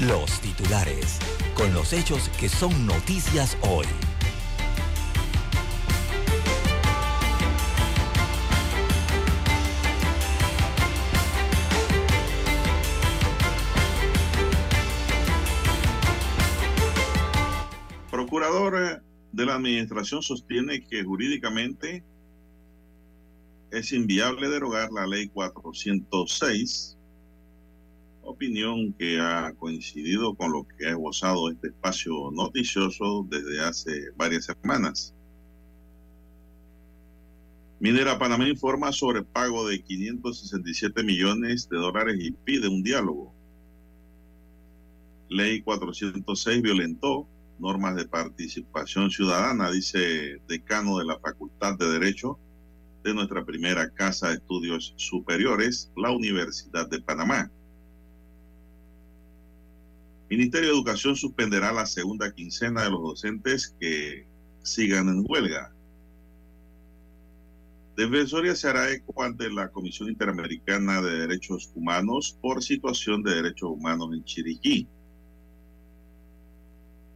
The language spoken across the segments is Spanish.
los titulares, con los hechos que son noticias hoy. Procurador de la Administración sostiene que jurídicamente es inviable derogar la ley 406 opinión que ha coincidido con lo que ha esbozado este espacio noticioso desde hace varias semanas. Minera Panamá informa sobre pago de 567 millones de dólares y pide un diálogo. Ley 406 violentó normas de participación ciudadana, dice decano de la Facultad de Derecho de nuestra primera casa de estudios superiores, la Universidad de Panamá. Ministerio de Educación suspenderá la segunda quincena de los docentes que sigan en huelga. Defensoría se hará eco ante la Comisión Interamericana de Derechos Humanos por situación de derechos humanos en Chiriquí.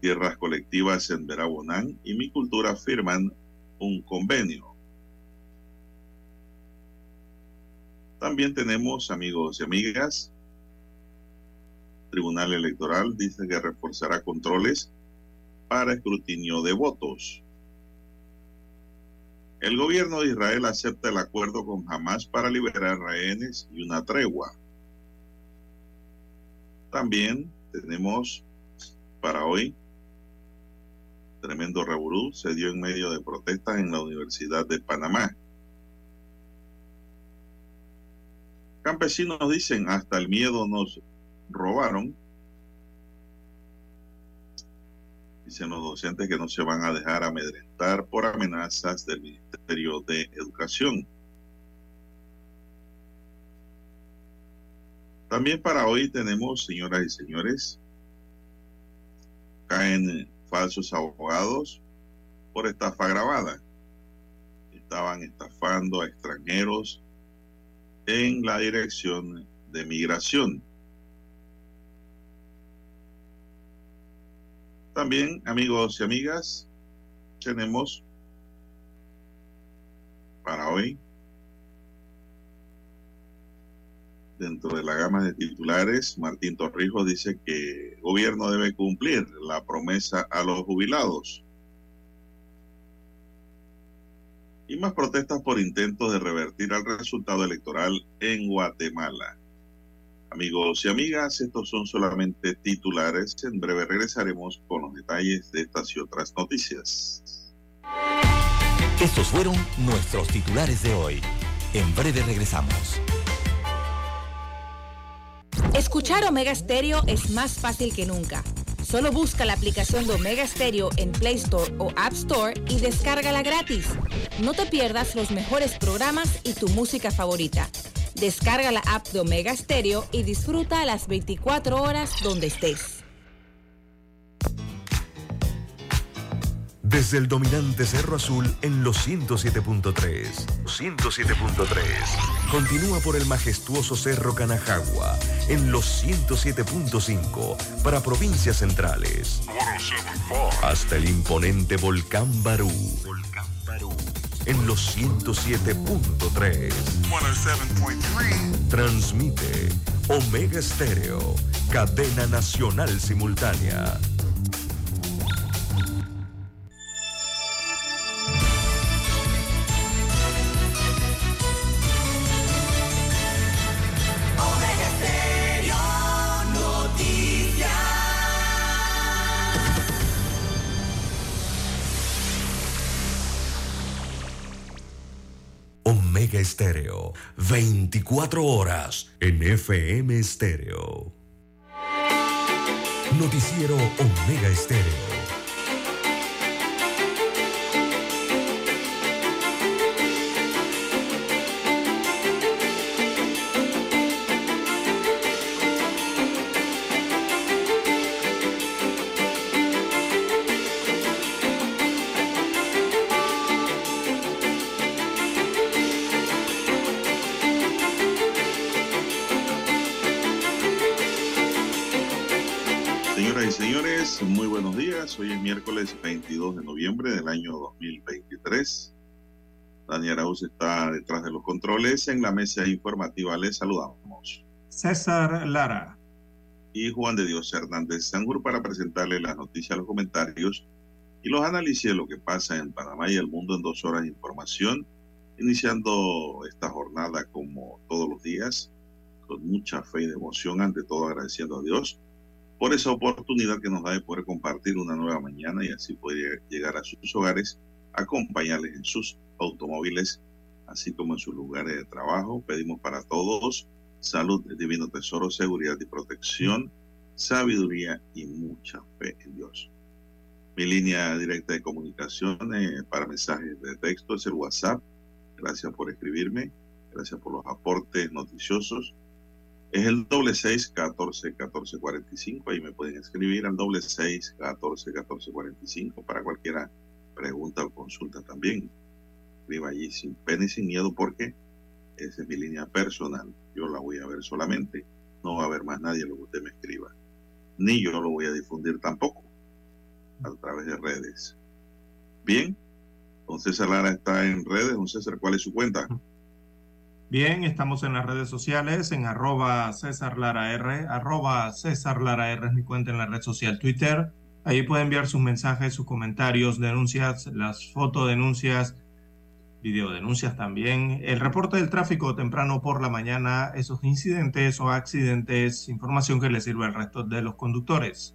Tierras colectivas en Verabonán y Mi Cultura firman un convenio. También tenemos, amigos y amigas, Tribunal Electoral dice que reforzará controles para escrutinio de votos. El gobierno de Israel acepta el acuerdo con Hamas para liberar rehenes y una tregua. También tenemos para hoy tremendo revolú se dio en medio de protestas en la Universidad de Panamá. Campesinos dicen hasta el miedo nos robaron. Dicen los docentes que no se van a dejar amedrentar por amenazas del Ministerio de Educación. También para hoy tenemos, señoras y señores, caen falsos abogados por estafa grabada. Estaban estafando a extranjeros en la dirección de migración. También, amigos y amigas, tenemos para hoy, dentro de la gama de titulares, Martín Torrijos dice que el gobierno debe cumplir la promesa a los jubilados. Y más protestas por intentos de revertir el resultado electoral en Guatemala. Amigos y amigas, estos son solamente titulares. En breve regresaremos con los detalles de estas y otras noticias. Estos fueron nuestros titulares de hoy. En breve regresamos. Escuchar Omega Stereo es más fácil que nunca. Solo busca la aplicación de Omega Stereo en Play Store o App Store y descárgala gratis. No te pierdas los mejores programas y tu música favorita. Descarga la app de Omega Stereo y disfruta las 24 horas donde estés. Desde el dominante Cerro Azul en los 107.3. 107.3. Continúa por el majestuoso Cerro Canajagua en los 107.5 para provincias centrales. Hasta el imponente Volcán Barú. Volcán Barú. En los 107.3. Transmite Omega Estéreo, cadena nacional simultánea. Estéreo, 24 horas en FM Estéreo. Noticiero Omega Estéreo. Noviembre del año 2023. Daniel Arauz está detrás de los controles. En la mesa informativa les saludamos. César Lara. Y Juan de Dios Hernández Sangur para presentarle las noticias, los comentarios y los análisis de lo que pasa en Panamá y el mundo en dos horas de información. Iniciando esta jornada como todos los días, con mucha fe y devoción, ante todo agradeciendo a Dios por esa oportunidad que nos da de poder compartir una nueva mañana y así poder llegar a sus hogares, acompañarles en sus automóviles, así como en sus lugares de trabajo. Pedimos para todos salud, divino tesoro, seguridad y protección, sabiduría y mucha fe en Dios. Mi línea directa de comunicación eh, para mensajes de texto es el WhatsApp. Gracias por escribirme, gracias por los aportes noticiosos es el doble seis catorce catorce cuarenta y cinco. Ahí me pueden escribir al doble seis catorce catorce cuarenta y cinco para cualquier pregunta o consulta también. Escriba allí sin pena y sin miedo porque esa es mi línea personal. Yo la voy a ver solamente. No va a haber más nadie lo que usted me escriba. Ni yo lo voy a difundir tampoco a través de redes. Bien, don César Lara está en redes. Don César, ¿cuál es su cuenta? Bien, estamos en las redes sociales, en arroba César Lara R, arroba César Lara R es mi cuenta en la red social Twitter. Ahí puede enviar sus mensajes, sus comentarios, denuncias, las fotodenuncias, videodenuncias también, el reporte del tráfico temprano por la mañana, esos incidentes o accidentes, información que le sirve al resto de los conductores.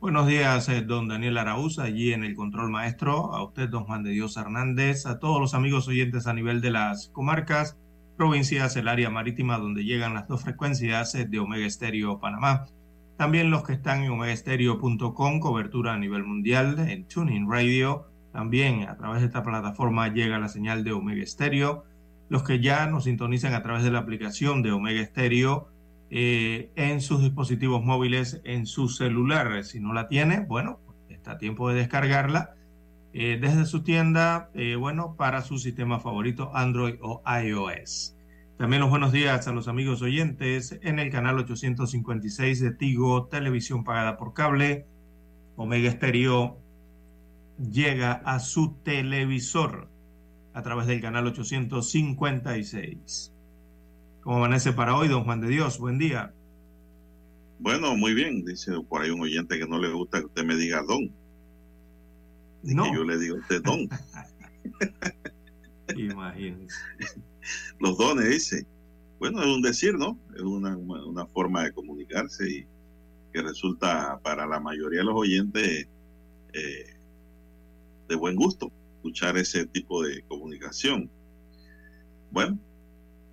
Buenos días, eh, don Daniel Araúz, allí en el control maestro, a usted, don Juan de Dios Hernández, a todos los amigos oyentes a nivel de las comarcas provincias, el área marítima donde llegan las dos frecuencias de Omega Estéreo Panamá. También los que están en omegaestereo.com, cobertura a nivel mundial, en Tuning Radio. También a través de esta plataforma llega la señal de Omega Estéreo. Los que ya nos sintonizan a través de la aplicación de Omega Estéreo eh, en sus dispositivos móviles, en su celular. Si no la tiene, bueno, está a tiempo de descargarla eh, desde su tienda, eh, bueno, para su sistema favorito Android o iOS. También los buenos días a los amigos oyentes en el canal 856 de Tigo, televisión pagada por cable. Omega Stereo llega a su televisor a través del canal 856. ¿Cómo amanece para hoy, don Juan de Dios? Buen día. Bueno, muy bien. Dice por ahí un oyente que no le gusta que usted me diga don. No. yo le digo usted don. Imagínese. Los dones, dice. Bueno, es un decir, ¿no? Es una, una, forma de comunicarse y que resulta para la mayoría de los oyentes eh, de buen gusto escuchar ese tipo de comunicación. Bueno,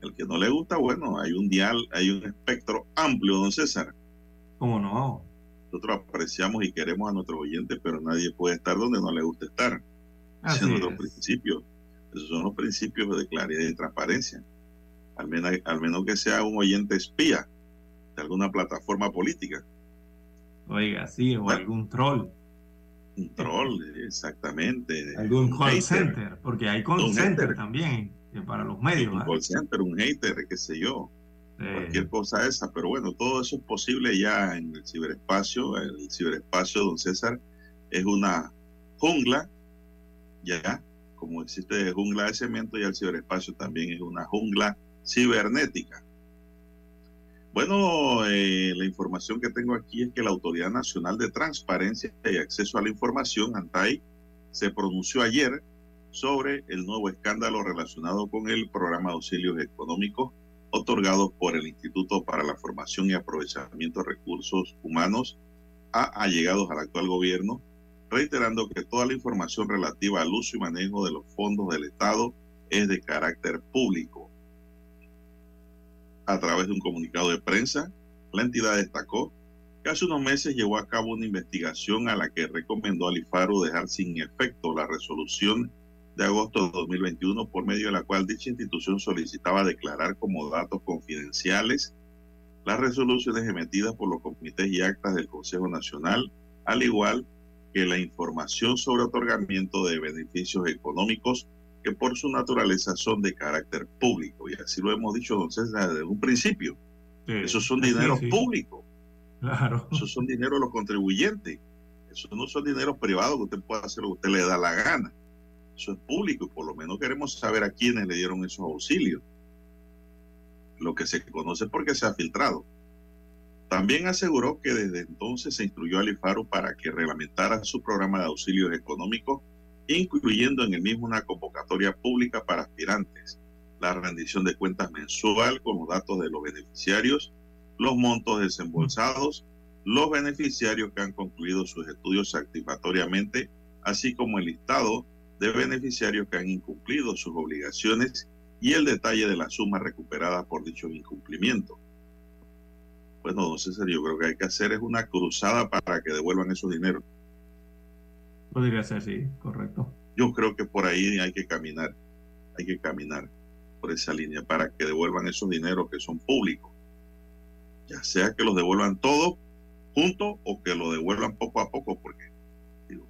el que no le gusta, bueno, hay un dial, hay un espectro amplio, don César. ¿Cómo no? Nosotros apreciamos y queremos a nuestros oyentes, pero nadie puede estar donde no le gusta estar. Esos son los principios. Esos son los principios de claridad y transparencia. Al menos, al menos que sea un oyente espía de alguna plataforma política. Oiga, sí, o algún troll. Un troll, exactamente. Algún call center, porque hay call center también para los medios. Un call center, un hater, qué sé yo cualquier cosa esa, pero bueno, todo eso es posible ya en el ciberespacio. El ciberespacio, don César, es una jungla, ya, como existe jungla de cemento, ya el ciberespacio también es una jungla cibernética. Bueno, eh, la información que tengo aquí es que la Autoridad Nacional de Transparencia y Acceso a la Información, ANTAI, se pronunció ayer sobre el nuevo escándalo relacionado con el programa de auxilios económicos otorgados por el Instituto para la Formación y Aprovechamiento de Recursos Humanos a allegados al actual gobierno, reiterando que toda la información relativa al uso y manejo de los fondos del Estado es de carácter público. A través de un comunicado de prensa, la entidad destacó que hace unos meses llevó a cabo una investigación a la que recomendó al IFARU dejar sin efecto la resolución de agosto de 2021, por medio de la cual dicha institución solicitaba declarar como datos confidenciales las resoluciones emitidas por los comités y actas del Consejo Nacional, al igual que la información sobre otorgamiento de beneficios económicos que por su naturaleza son de carácter público. Y así lo hemos dicho entonces desde un principio. Esos son dineros públicos. Claro. Esos son dinero de los contribuyentes. Eso no son dineros privados que usted puede hacer lo que usted le da la gana. Eso es público por lo menos queremos saber a quiénes le dieron esos auxilios. Lo que se conoce porque se ha filtrado. También aseguró que desde entonces se instruyó al IFARU para que reglamentara su programa de auxilios económicos, incluyendo en el mismo una convocatoria pública para aspirantes, la rendición de cuentas mensual con los datos de los beneficiarios, los montos desembolsados, los beneficiarios que han concluido sus estudios satisfactoriamente, así como el listado de beneficiarios que han incumplido sus obligaciones y el detalle de la suma recuperada por dicho incumplimiento. Bueno, don César, yo creo que hay que hacer es una cruzada para que devuelvan esos dineros. Podría ser, sí, correcto. Yo creo que por ahí hay que caminar, hay que caminar por esa línea para que devuelvan esos dineros que son públicos. Ya sea que los devuelvan todos juntos o que lo devuelvan poco a poco, porque digo,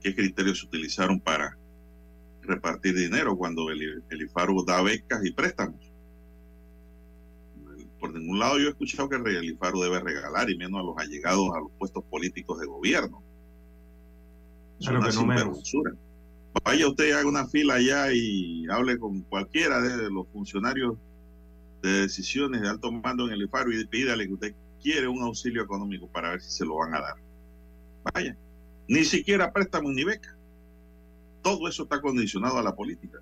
¿qué criterios se utilizaron para repartir dinero cuando el, el IFARU da becas y préstamos? Por ningún lado yo he escuchado que el IFARU debe regalar, y menos a los allegados a los puestos políticos de gobierno. Es Claro una no sinvergüenzura. Vaya usted, haga una fila allá y hable con cualquiera de los funcionarios de decisiones de alto mando en el IFARU y pídale que usted quiere un auxilio económico para ver si se lo van a dar. Vaya, ni siquiera préstamo ni beca. Todo eso está condicionado a la política.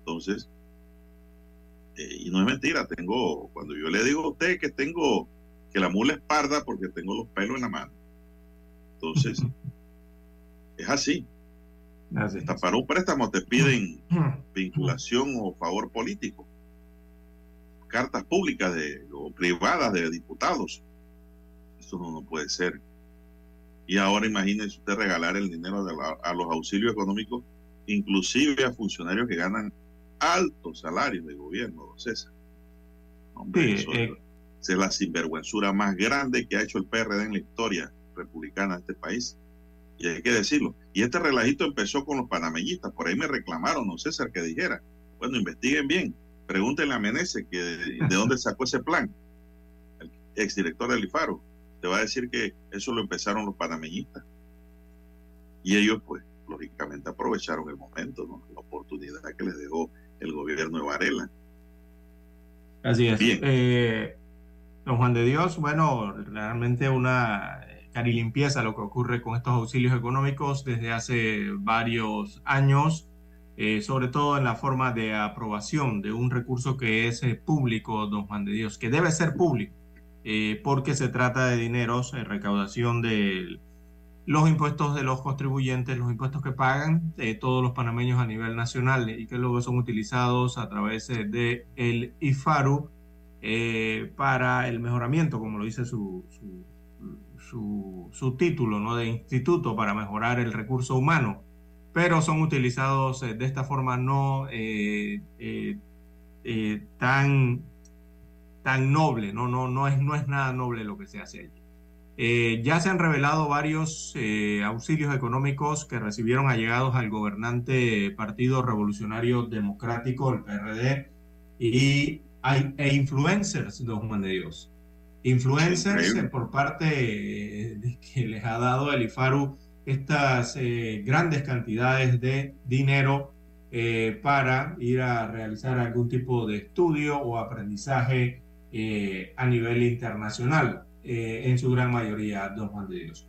Entonces, eh, y no es mentira, tengo, cuando yo le digo a usted que tengo, que la mula es parda porque tengo los pelos en la mano. Entonces, es así. Así Hasta es. para un préstamo te piden vinculación o favor político. Cartas públicas de, o privadas de diputados. Eso no, no puede ser. Y ahora imagínese usted regalar el dinero de la- a los auxilios económicos, inclusive a funcionarios que ganan altos salarios de gobierno, don César. Hombre, Sí, eso eh, es la sinvergüenzura más grande que ha hecho el PRD en la historia republicana de este país. Y hay que decirlo. Y este relajito empezó con los panameñistas. Por ahí me reclamaron, no César, que dijera. Bueno, investiguen bien. Pregúntenle a Menezes que de, de dónde sacó ese plan. El exdirector del IFARO. Te va a decir que eso lo empezaron los panameñistas. Y ellos, pues, lógicamente aprovecharon el momento, ¿no? la oportunidad que les dejó el gobierno de Varela. Así es. Bien. Eh, don Juan de Dios, bueno, realmente una carilimpieza lo que ocurre con estos auxilios económicos desde hace varios años, eh, sobre todo en la forma de aprobación de un recurso que es eh, público, don Juan de Dios, que debe ser público, eh, porque se trata de dineros, eh, recaudación de los impuestos de los contribuyentes, los impuestos que pagan eh, todos los panameños a nivel nacional y que luego son utilizados a través eh, de el IFARU eh, para el mejoramiento, como lo dice su, su, su- título ¿no? de instituto para mejorar el recurso humano, pero son utilizados eh, de esta forma no eh, eh, eh, tan, tan noble, ¿no? No, no, es, no es nada noble lo que se hace allí. Eh, ya se han revelado varios eh, auxilios económicos que recibieron allegados al gobernante Partido Revolucionario Democrático, el PRD, y e influencers, don Juan de Dios. Influencers eh, por parte eh, de que les ha dado el IFARU estas eh, grandes cantidades de dinero eh, para ir a realizar algún tipo de estudio o aprendizaje eh, a nivel internacional, eh, en su gran mayoría, don Juan de Dios.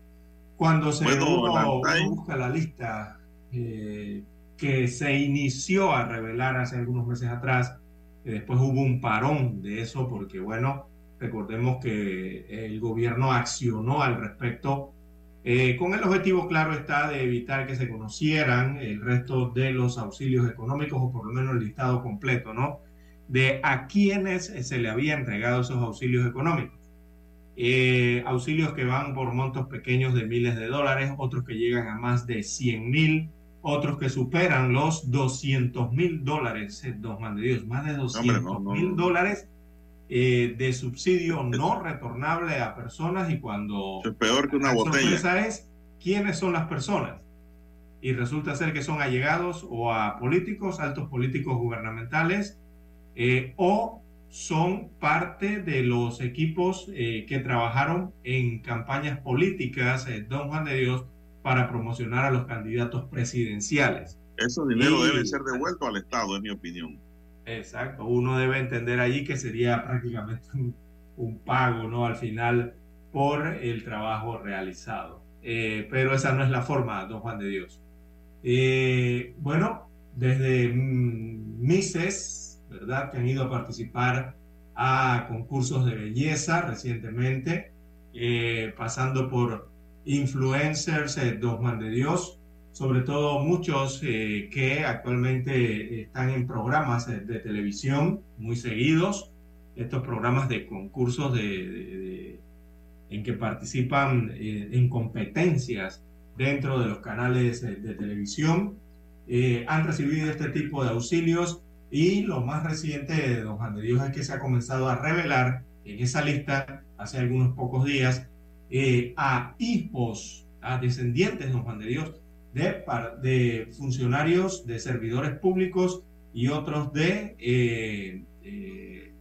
Cuando se Bueno, uno, uno busca la lista eh, que se inició a revelar hace algunos meses atrás, después hubo un parón de eso porque, bueno, recordemos que el gobierno accionó al respecto eh, con el objetivo, claro está, de evitar que se conocieran el resto de los auxilios económicos o por lo menos el listado completo, ¿no? De a quienes se le había entregado esos auxilios económicos. Eh, auxilios que van por montos pequeños de miles de dólares, otros que llegan a más de 100 mil, otros que superan los 200 mil dólares, eh, don Juan de Dios, más de 200 no, no, mil no. dólares eh, de subsidio no retornable a personas y cuando es peor que una la botella. sorpresa es quiénes son las personas. Y resulta ser que son allegados o a políticos, altos políticos gubernamentales, eh, o son parte de los equipos eh, que trabajaron en campañas políticas, eh, don Juan de Dios, para promocionar a los candidatos presidenciales. Esos dinero debe ser devueltos al Estado, en mi opinión. Exacto, uno debe entender allí que sería prácticamente un, pago, ¿no? Al final por el trabajo realizado. Eh, pero esa no es la forma, don Juan de Dios. Bueno, desde Mises, ¿verdad? Que han ido a participar a concursos de belleza recientemente, eh, pasando por influencers, don Juan de Dios, sobre todo muchos eh, que actualmente están en programas de, televisión muy seguidos, estos programas de concursos de, en que participan eh, en competencias dentro de los canales de, televisión, eh, han recibido este tipo de auxilios y lo más reciente de Don Juan de Dios es que se ha comenzado a revelar en esa lista hace algunos pocos días a hijos, a descendientes de Don Juan de Dios de, funcionarios, de servidores públicos y otros de eh, eh,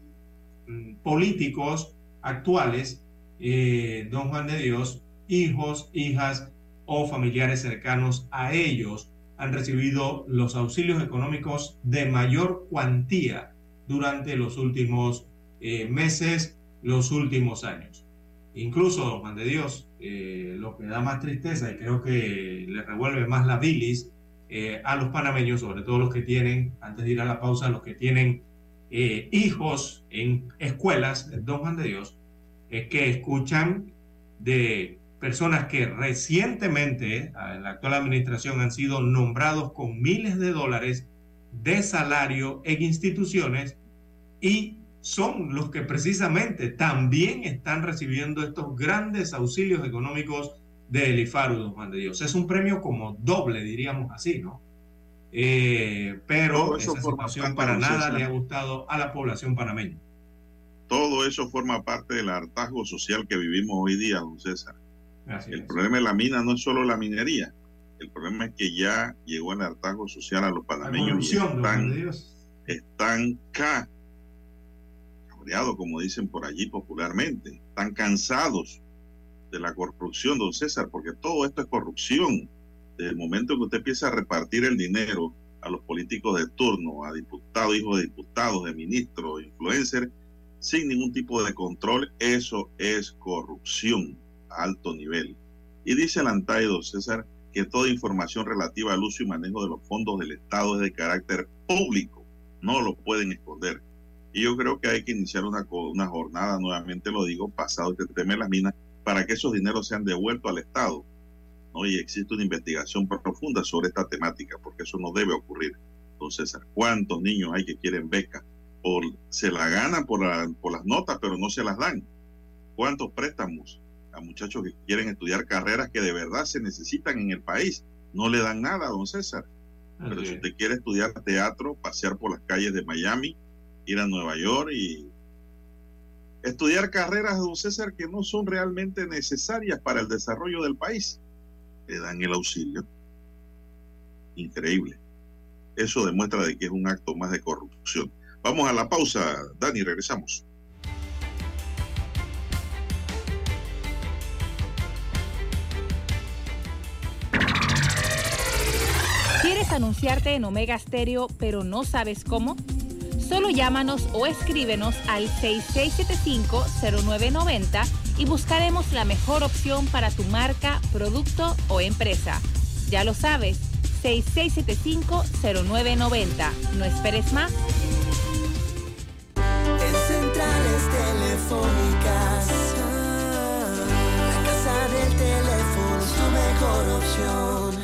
mm, políticos actuales, eh, don Juan de Dios, hijos, hijas o familiares cercanos a ellos han recibido los auxilios económicos de mayor cuantía durante los últimos meses, los últimos años. Incluso, don Juan de Dios, eh, lo que da más tristeza y creo que le revuelve más la bilis eh, a los panameños, sobre todo los que tienen, antes de ir a la pausa, los que tienen eh, hijos en escuelas, don Juan de Dios, es que escuchan de personas que recientemente en la actual administración han sido nombrados con miles de dólares de salario en instituciones y son los que precisamente también están recibiendo estos grandes auxilios económicos del IFARU, don Juan de Dios. Es un premio como doble, diríamos así, ¿no? Eh, pero esa situación para nada le ha gustado a la población panameña. Todo eso forma parte del hartazgo social que vivimos hoy día, don César. El problema de la mina no es solo la minería. El problema es que ya llegó el hartazgo social a los panameños. y están, están acá como dicen por allí popularmente. Están cansados de la corrupción, don César, porque todo esto es corrupción. Desde el momento que usted empieza a repartir el dinero a los políticos de turno, a diputados, hijos de diputados, de ministros, influencers, sin ningún tipo de control, eso es corrupción alto nivel. Y dice el ANTAI, don César, que toda información relativa al uso y manejo de los fondos del Estado es de carácter público, no lo pueden esconder. Y yo creo que hay que iniciar una, una jornada, nuevamente lo digo, pasado este tema de las minas, para que esos dineros sean devueltos al Estado. ¿no? Y existe una investigación profunda sobre esta temática, porque eso no debe ocurrir. Entonces, ¿cuántos niños hay que quieren becas? Por, se la ganan por, por las notas, pero no se las dan. ¿Cuántos préstamos a muchachos que quieren estudiar carreras que de verdad se necesitan en el país? No le dan nada, don César. Pero si usted quiere estudiar teatro, pasear por las calles de Miami, ir a Nueva York y estudiar carreras, don César, que no son realmente necesarias para el desarrollo del país. Le dan el auxilio. Increíble. Eso demuestra de que es un acto más de corrupción. Vamos a la pausa, Dani, regresamos. ¿Quieres anunciarte en Omega Stereo, pero no sabes cómo? Solo llámanos o escríbenos al 6675-0990 y buscaremos la mejor opción para tu marca, producto o empresa. Ya lo sabes, 6675-0990. No esperes más. En centrales telefónicas, la casa del teléfono es tu mejor opción.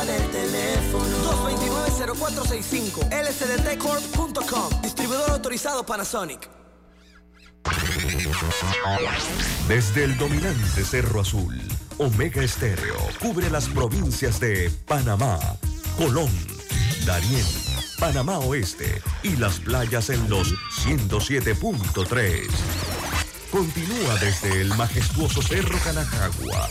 Del teléfono. 229-0465 lcdtcorp.com Distribuidor autorizado Panasonic. Desde el dominante Cerro Azul, Omega Estéreo cubre las provincias de Panamá, Colón, Darién, Panamá Oeste y las playas en los 107.3. Continúa desde el majestuoso Cerro Canajagua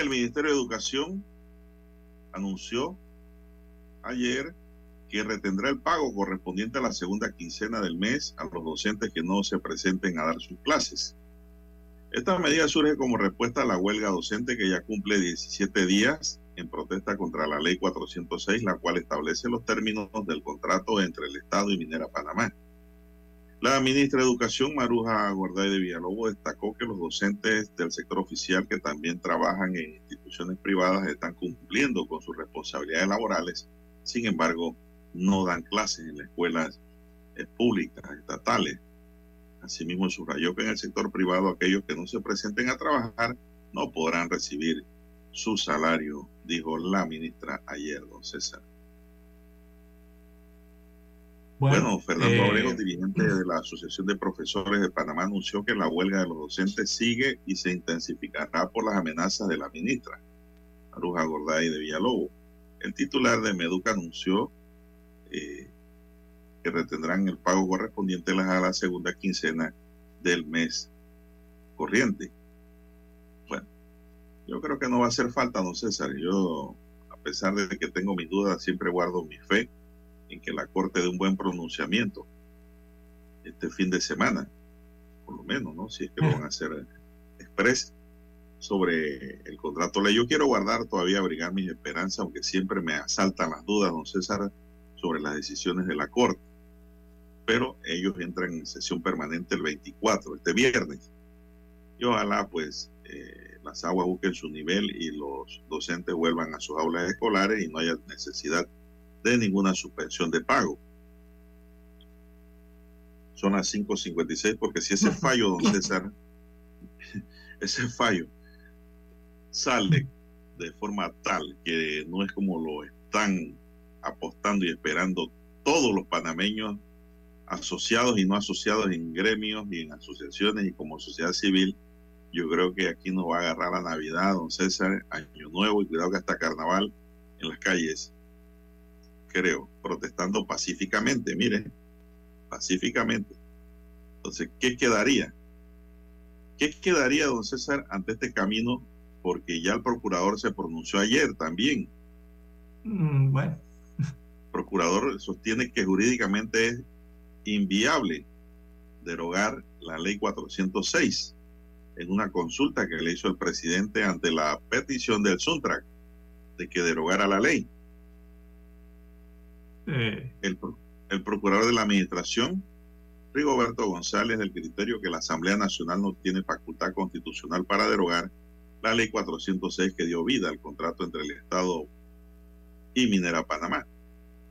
El Ministerio de Educación anunció ayer que retendrá el pago correspondiente a la segunda quincena del mes a los docentes que no se presenten a dar sus clases. Esta medida surge como respuesta a la huelga docente que ya cumple 17 días en protesta contra la ley 406, la cual establece los términos del contrato entre el Estado y Minera Panamá. La ministra de Educación, Maruja Guarday de Villalobos, destacó que los docentes del sector oficial que también trabajan en instituciones privadas están cumpliendo con sus responsabilidades laborales, sin embargo, no dan clases en las escuelas eh, públicas, estatales. Asimismo, subrayó que en el sector privado aquellos que no se presenten a trabajar no podrán recibir su salario, dijo la ministra ayer, don César. Bueno, Fernando eh, dirigente de la Asociación de Profesores de Panamá, anunció que la huelga de los docentes sigue y se intensificará por las amenazas de la ministra, Aruja Gorday de Villalobos. El titular de Meduca anunció eh, que retendrán el pago correspondiente a la segunda quincena del mes corriente. Bueno, yo creo que no va a hacer falta, don César. Yo, a pesar de que tengo mis dudas, siempre guardo mi fe en que la Corte dé un buen pronunciamiento este fin de semana, por lo menos, ¿no? Si es que van a hacer express sobre el contrato. Yo quiero guardar todavía, abrigar mis esperanzas, aunque siempre me asaltan las dudas, don César, sobre las decisiones de la Corte. Pero ellos entran en sesión permanente el 24, este viernes. Y ojalá, pues, eh, las aguas busquen su nivel y los docentes vuelvan a sus aulas escolares y no haya necesidad ninguna suspensión de pago. Son las 5.56 porque si ese fallo, don César, ese fallo sale de forma tal que no es como lo están apostando y esperando todos los panameños asociados y no asociados en gremios y en asociaciones y como sociedad civil, yo creo que aquí nos va a agarrar la Navidad, don César, Año Nuevo y cuidado que hasta Carnaval en las calles creo, protestando pacíficamente, miren, pacíficamente. Entonces, ¿qué quedaría? ¿Qué quedaría, don César, ante este camino? Porque ya el procurador se pronunció ayer también. Mm, bueno. El procurador sostiene que jurídicamente es inviable derogar la ley 406 en una consulta que le hizo el presidente ante la petición del Suntrack de que derogara la ley. El, procurador de la Administración, Rigoberto González, del criterio que la Asamblea Nacional no tiene facultad constitucional para derogar la ley 406 que dio vida al contrato entre el Estado y Minera Panamá.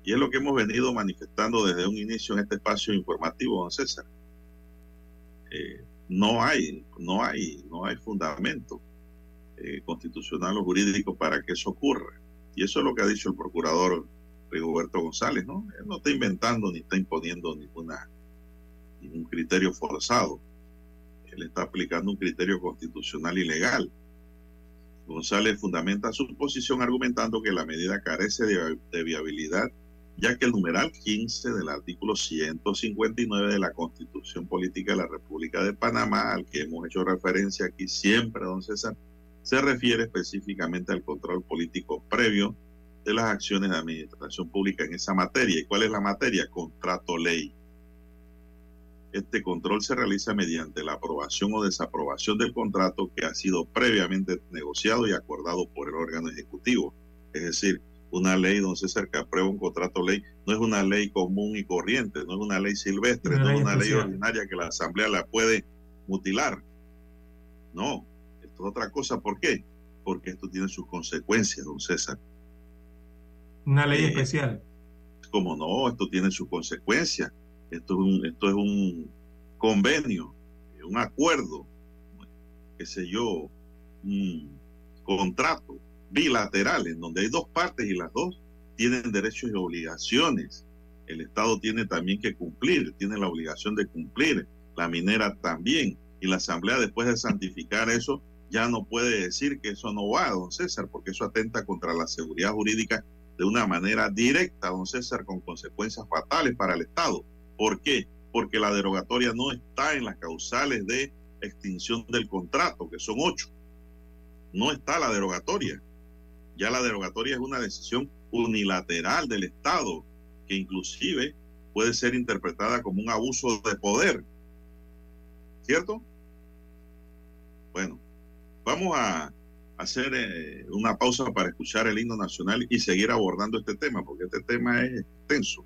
Y es lo que hemos venido manifestando desde un inicio en este espacio informativo, don César. Eh, no hay, no hay, no hay fundamento eh, constitucional o jurídico para que eso ocurra. Y eso es lo que ha dicho el procurador Rigoberto González, ¿no? Él no está inventando ni está imponiendo ninguna, ningún criterio forzado. Él está aplicando un criterio constitucional y legal. González fundamenta su posición argumentando que la medida carece de, viabilidad ya que el numeral 15 del artículo 159 de la Constitución Política de la República de Panamá, al que hemos hecho referencia aquí siempre, don César, se refiere específicamente al control político previo de las acciones de administración pública en esa materia. ¿Y cuál es la materia? Contrato ley. Este control se realiza mediante la aprobación o desaprobación del contrato que ha sido previamente negociado y acordado por el órgano ejecutivo. Es decir, una ley, don César, que aprueba un contrato ley, no es una ley común y corriente, no es una ley silvestre, no es una ley ordinaria que la Asamblea la puede mutilar. No, esto es otra cosa. ¿Por qué? Porque esto tiene sus consecuencias, don César. Una ley eh, especial. Como no, esto tiene sus consecuencias. Esto es un, esto es un convenio, un acuerdo, qué sé yo, un contrato bilateral en donde hay dos partes y las dos tienen derechos y obligaciones. El Estado tiene también que cumplir, tiene la obligación de cumplir, la minera también. Y la Asamblea, después de santificar eso, ya no puede decir que eso no va, don César, porque eso atenta contra la seguridad jurídica de una manera directa, don César, con consecuencias fatales para el Estado. ¿Por qué? Porque la derogatoria no está en las causales de extinción del contrato, que son ocho. No está la derogatoria. Ya la derogatoria es una decisión unilateral del Estado, que inclusive puede ser interpretada como un abuso de poder. ¿Cierto? Bueno, vamos a hacer eh, una pausa para escuchar el himno nacional y seguir abordando este tema, porque este tema es extenso.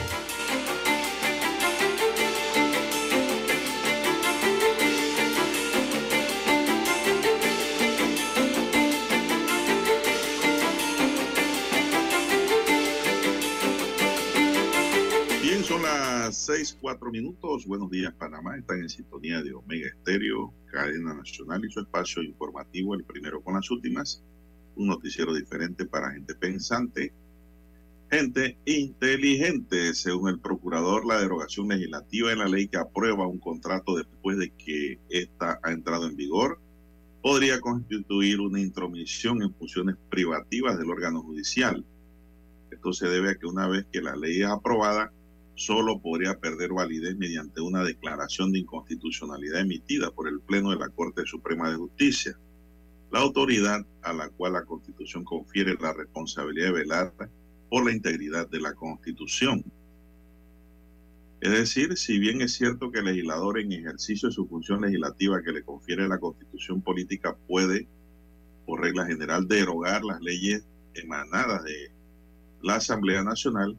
Seis, cuatro minutos. Buenos días, Panamá. Están en sintonía de Omega Estéreo, cadena nacional y su espacio informativo, el primero con las últimas. Un noticiero diferente para gente pensante, gente inteligente. Según el procurador, la derogación legislativa de la ley que aprueba un contrato después de que ésta ha entrado en vigor podría constituir una intromisión en funciones privativas del órgano judicial. Esto se debe a que una vez que la ley es aprobada, solo podría perder validez mediante una declaración de inconstitucionalidad emitida por el Pleno de la Corte Suprema de Justicia, la autoridad a la cual la Constitución confiere la responsabilidad de velar por la integridad de la Constitución. Es decir, si bien es cierto que el legislador en ejercicio de su función legislativa que le confiere la Constitución política puede, por regla general, derogar las leyes emanadas de la Asamblea Nacional,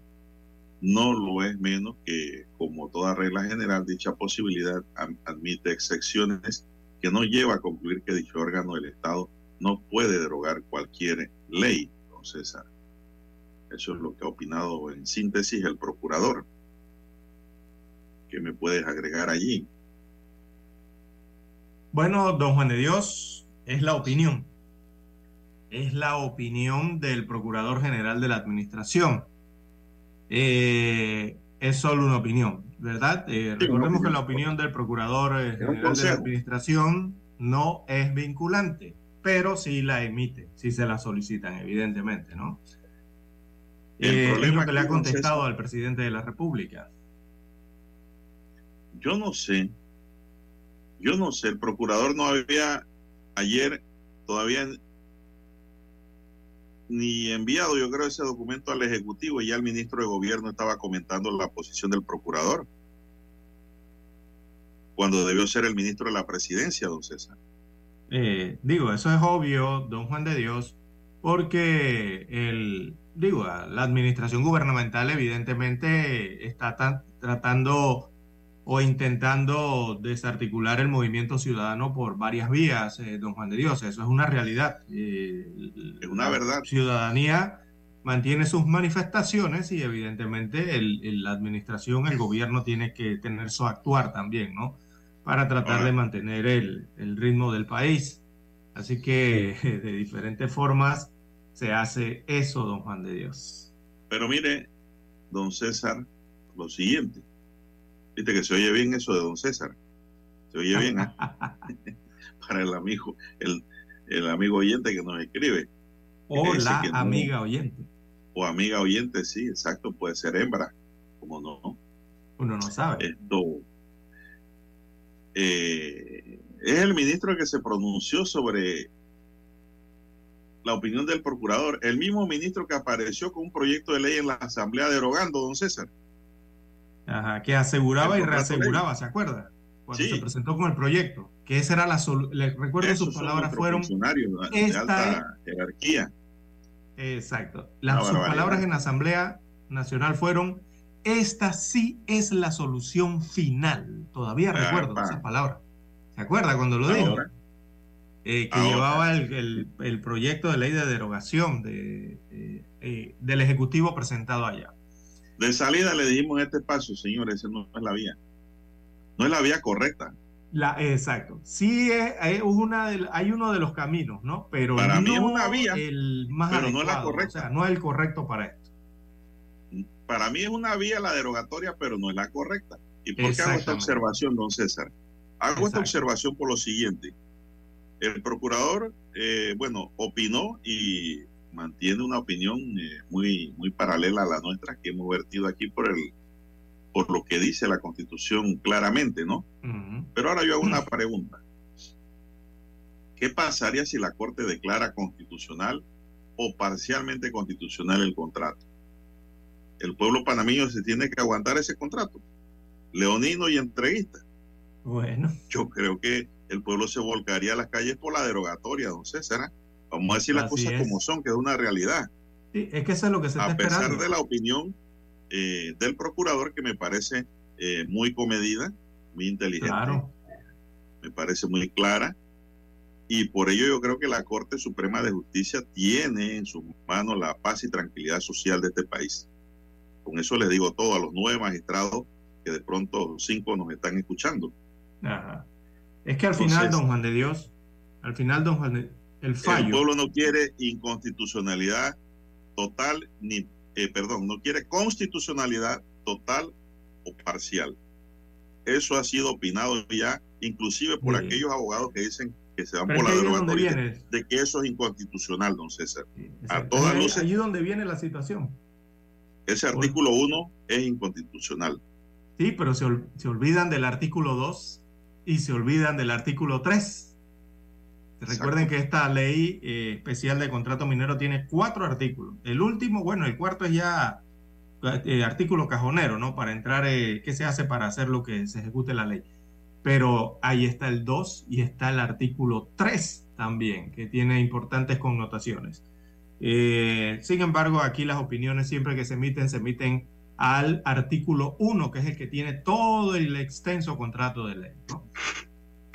no lo es menos que, como toda regla general, dicha posibilidad admite excepciones que no lleva a concluir que dicho órgano del Estado no puede derogar cualquier ley, don César. Eso es lo que ha opinado en síntesis el procurador. ¿Qué me puedes agregar allí? Bueno, don Juan de Dios, es la opinión. Es la opinión del Procurador General de la Administración eh, es solo una opinión, ¿verdad? Eh, recordemos que la opinión del Procurador eh, General de la Administración no es vinculante, pero sí la emite, sí se la solicitan, evidentemente, ¿no? es lo que le ha contestado al presidente de la República. Yo no sé, yo no sé, el procurador no había ayer todavía ni enviado, yo creo, ese documento al Ejecutivo y ya el ministro de Gobierno estaba comentando la posición del procurador, cuando debió ser el ministro de la Presidencia, don César. Eh, digo, eso es obvio, don Juan de Dios, porque el, digo, la administración gubernamental evidentemente está tratando o intentando desarticular el movimiento ciudadano por varias vías, eh, don Juan de Dios. Eso es una realidad. Eh, es una verdad. La ciudadanía mantiene sus manifestaciones y evidentemente el, la administración, el gobierno tiene que tener su actuar también, ¿no? Para tratar de mantener el, el ritmo del país. Así que de diferentes formas se hace eso, don Juan de Dios. Pero mire, don César, lo siguiente Viste que se oye bien eso de don César. Se oye bien ¿eh? para el amigo, el, el, amigo oyente que nos escribe. O la amiga oyente. O amiga oyente, sí, exacto, puede ser hembra, como no. Uno no sabe. Esto, eh, es el ministro que se pronunció sobre la opinión del procurador, el mismo ministro que apareció con un proyecto de ley en la Asamblea derogando, don César. Ajá, que aseguraba y reaseguraba, ¿se acuerda? Cuando se presentó con el proyecto, que esa era la solución. recuerdo sus palabras fueron de alta jerarquía. Exacto. Las, sus palabras en la Asamblea Nacional fueron esta sí es la solución final. Todavía recuerdo esas palabras. ¿Se acuerda cuando lo dijo? Eh, que llevaba el, el, proyecto de ley de derogación de, eh, eh, del Ejecutivo presentado allá. De salida le dijimos en este espacio, señores, esa no es la vía. No es la vía correcta. La, exacto. Sí, hay, una hay uno de los caminos, ¿no? Pero para mí es una vía, el más pero no es la correcta. O sea, no es el correcto para esto. Para mí es una vía la derogatoria, pero no es la correcta. ¿Y por qué hago esta observación, don César? Hago esta observación por lo siguiente. El procurador, eh, bueno, opinó y mantiene una opinión eh, muy, muy paralela a la nuestra que hemos vertido aquí por el por lo que dice la constitución claramente, ¿no? Pero ahora yo hago una pregunta. ¿Qué pasaría si la Corte declara constitucional o parcialmente constitucional el contrato? el pueblo panameño se tiene que aguantar ese contrato. Leonino y entreguista. Bueno. Yo creo que el pueblo se volcaría a las calles por la derogatoria, don César. Vamos a decir las cosas como son, que es una realidad. Sí, es que eso es lo que se está A pesar esperando. de la opinión eh, del procurador, que me parece eh, muy comedida, muy inteligente, Claro. me parece muy clara. Y por ello yo creo que la Corte Suprema de Justicia tiene en sus manos la paz y tranquilidad social de este país. Con eso les digo todo a los nueve magistrados que de pronto cinco nos están escuchando. Ajá. Es que al Entonces- final, don Juan de Dios, al final, don Juan de el El fallo. pueblo no quiere inconstitucionalidad total, ni, eh, perdón, no quiere constitucionalidad total o parcial. Eso ha sido opinado ya, inclusive por Sí. aquellos abogados que dicen que se van Pero por la viene. de que eso es inconstitucional, don César. Sí, a todas luces. Allí donde viene la situación. Ese artículo 1 es inconstitucional. Sí, pero se, ol- se olvidan del artículo 2 y se olvidan del artículo 3. Recuerden que esta ley eh, especial de contrato minero tiene cuatro artículos. El último, bueno, el cuarto es ya eh, artículo cajonero, ¿no? Para entrar, eh, ¿qué se hace para hacer lo que se ejecute la ley? Pero ahí está el 2 y está el artículo 3 también, que tiene importantes connotaciones. Eh, sin embargo, aquí las opiniones siempre que se emiten, se emiten al artículo 1, que es el que tiene todo el extenso contrato de ley. ¿no?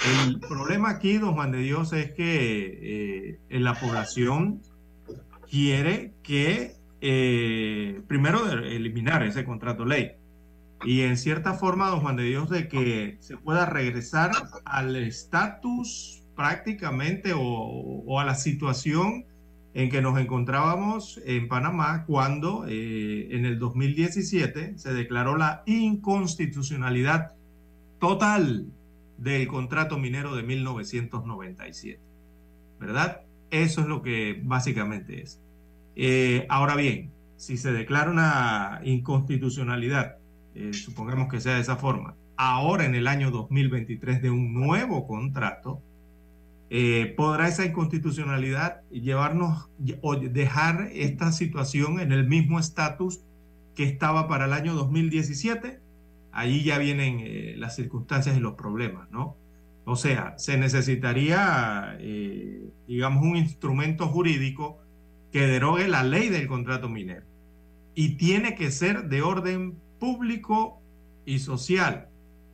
El problema aquí, don Juan de Dios, es que eh, la población quiere que, eh, primero, eliminar ese contrato ley. Y en cierta forma, don Juan de Dios, de que se pueda regresar al estatus prácticamente o, o a la situación en que nos encontrábamos en Panamá cuando eh, en el 2017 se declaró la inconstitucionalidad total del contrato minero de 1997. ¿Verdad? Eso es lo que básicamente es. Eh, ahora bien, si se declara una inconstitucionalidad, eh, supongamos que sea de esa forma, ahora en el año 2023 de un nuevo contrato, eh, ¿podrá esa inconstitucionalidad llevarnos o dejar esta situación en el mismo estatus que estaba para el año 2017? Ahí ya vienen eh, las circunstancias y los problemas, ¿no? O sea, se necesitaría, eh, digamos, un instrumento jurídico que derogue la ley del contrato minero. Y tiene que ser de orden público y social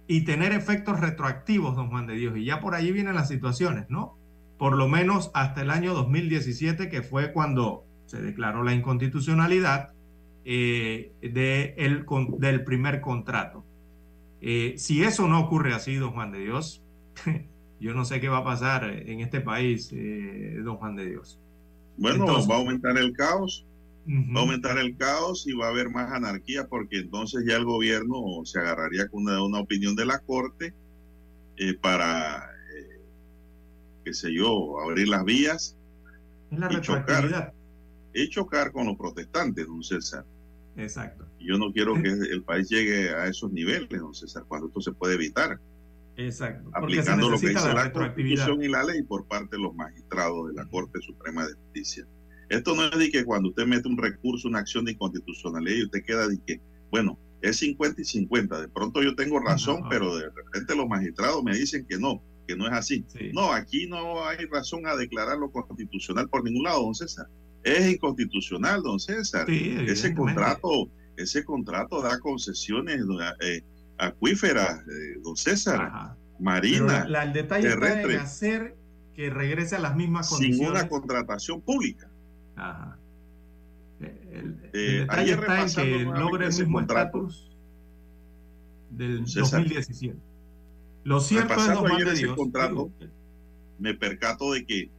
y tener efectos retroactivos, don Juan de Dios. Y ya por ahí vienen las situaciones, ¿no? Por lo menos hasta el año 2017, que fue cuando se declaró la inconstitucionalidad eh, de el, con, del primer contrato. Eh, si eso no ocurre así, don Juan de Dios, yo no sé qué va a pasar en este país, eh, don Juan de Dios. Bueno, Entonces- va a aumentar el caos, va a aumentar el caos y va a haber más anarquía porque entonces ya el gobierno se agarraría con una, una opinión de la Corte para, qué sé yo, abrir las vías Es la y chocar. retroactividad. y chocar con los protestantes, don César. Exacto. Yo no quiero que el país llegue a esos niveles, don César, cuando esto se puede evitar, Exacto. Aplicando lo que dice la la. Constitución y la ley por parte de los magistrados de la Corte Suprema de Justicia. Esto no es de que cuando usted mete un recurso, una acción de inconstitucionalidad y usted queda de que, bueno, es 50 y 50. De pronto yo tengo razón, No. pero de repente los magistrados me dicen que no, que no es así. Sí. No, aquí no hay razón a declararlo constitucional por ningún lado, don César. Es inconstitucional, don César. Sí, ese contrato, ese contrato da concesiones eh, acuíferas, eh, don César, Ajá. Pero marina, la- el detalle está terrestre. en hacer que regrese a las mismas sin condiciones. una contratación pública. Ajá. El, el Eh, detalle está en que logre el mismo estatus del César. 2017. Lo cierto es, don Juan de Dios, contrato, Me percato de que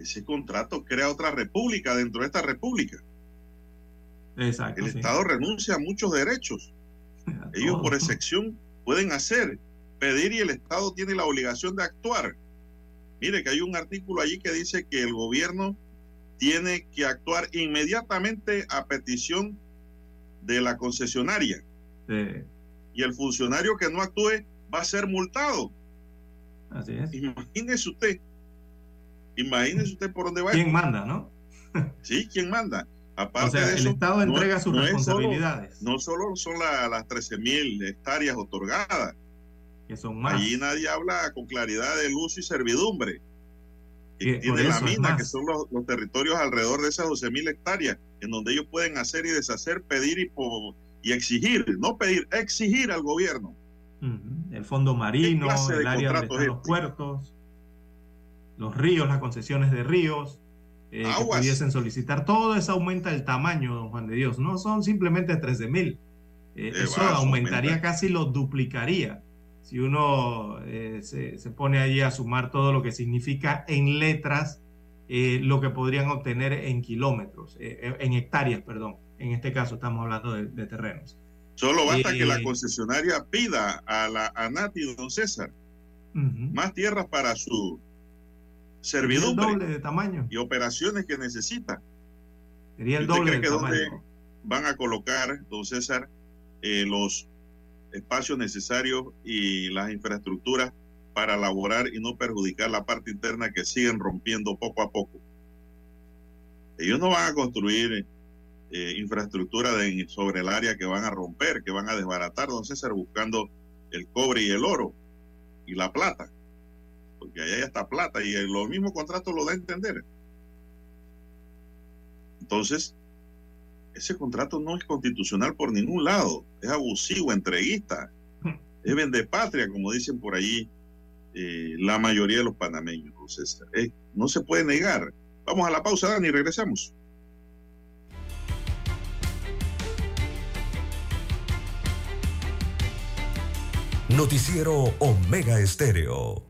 ese contrato crea otra república dentro de esta república. exacto, El sí. Estado renuncia a muchos derechos. A Ellos todo. por excepción pueden hacer, pedir y el Estado tiene la obligación de actuar. Mire que hay un artículo allí que dice que el gobierno tiene que actuar inmediatamente a petición de la concesionaria Sí, y el funcionario que no actúe va a ser multado. así es. Imagínese usted, imagínese usted por dónde va. ¿Quién manda, no? Sí, ¿quién manda? Aparte o sea, de el eso, Estado no- entrega sus no responsabilidades, Solo, no solo son la- las 13 mil hectáreas otorgadas, que son más. allí nadie habla con claridad del uso y servidumbre. Por tiene la mina, que son los, los territorios alrededor de esas 12 mil hectáreas, en donde ellos pueden hacer y deshacer, pedir y, y exigir, no pedir, exigir al gobierno. El fondo marino, de el área es los este? puertos, los ríos, las concesiones de ríos, eh, que pudiesen solicitar. Todo eso aumenta el tamaño, don Juan de Dios. No son simplemente 13 mil. Eh, eso aumentaría aumenta. casi lo duplicaría. Si uno eh, se, se pone allí a sumar todo lo que significa en letras eh, lo que podrían obtener en kilómetros, en hectáreas, perdón. En este caso estamos hablando de, de terrenos. Solo basta que la concesionaria pida a la ANATI, don César, más tierras para su Sería el servidumbre doble de tamaño. y operaciones que necesita. Sería el ¿Usted doble cree de que tamaño. dónde van a colocar, don César, eh, los espacios necesarios y las infraestructuras para elaborar y no perjudicar la parte interna que siguen rompiendo poco a poco? Ellos no van a construir eh, infraestructura de- sobre el área que van a romper, que van a desbaratar, don César, buscando el cobre y el oro y la plata, porque allá ya está plata y el, lo mismo contrato lo da a entender. Entonces, ese contrato no es constitucional por ningún lado, es abusivo, entreguista, es vendepatria, como dicen por allí eh, la mayoría de los panameños. Eh, no se puede negar. Vamos a la pausa, Dani, regresamos. Noticiero Omega Estéreo.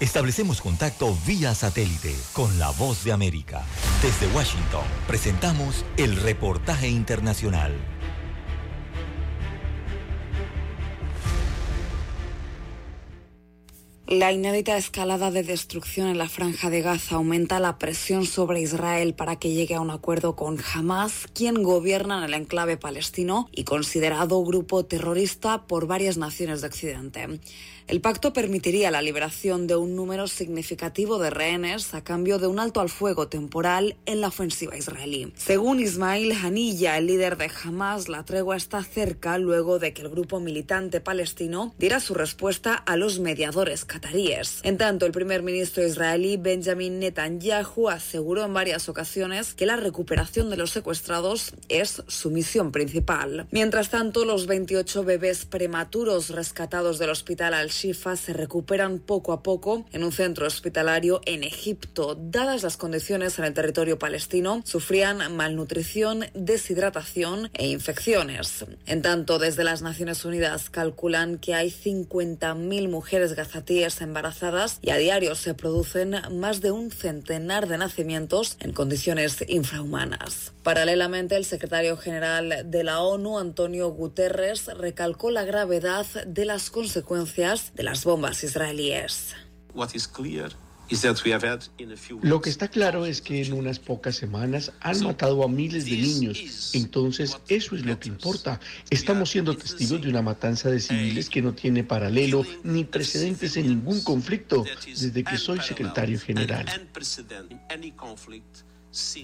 establecemos contacto vía satélite con la voz de América. Desde Washington, presentamos el reportaje internacional. La inédita escalada de destrucción en la franja de Gaza aumenta la presión sobre Israel para que llegue a un acuerdo con Hamas, quien gobierna en el enclave palestino y considerado grupo terrorista por varias naciones de Occidente. El pacto permitiría la liberación de un número significativo de rehenes a cambio de un alto al fuego temporal en la ofensiva israelí. Según Ismail Haniyeh, el líder de Hamas, la tregua está cerca luego de que el grupo militante palestino diera su respuesta a los mediadores cataríes. En tanto, el primer ministro israelí Benjamin Netanyahu aseguró en varias ocasiones que la recuperación de los secuestrados es su misión principal. Mientras tanto, los 28 bebés prematuros rescatados del hospital Al-Shifa se recuperan poco a poco en un centro hospitalario en Egipto. Dadas las condiciones en el territorio palestino, sufrían malnutrición, deshidratación e infecciones. En tanto, desde las Naciones Unidas calculan que hay 50.000 mujeres gazatíes embarazadas y a diario se producen más de un centenar de nacimientos en condiciones infrahumanas. Paralelamente, el secretario general de la ONU, Antonio Guterres, recalcó la gravedad de las consecuencias de las bombas israelíes. Lo que está claro es que en unas pocas semanas han matado a miles de niños. Entonces, eso es lo que importa. Estamos siendo testigos de una matanza de civiles que no tiene paralelo ni precedentes en ningún conflicto desde que soy secretario general.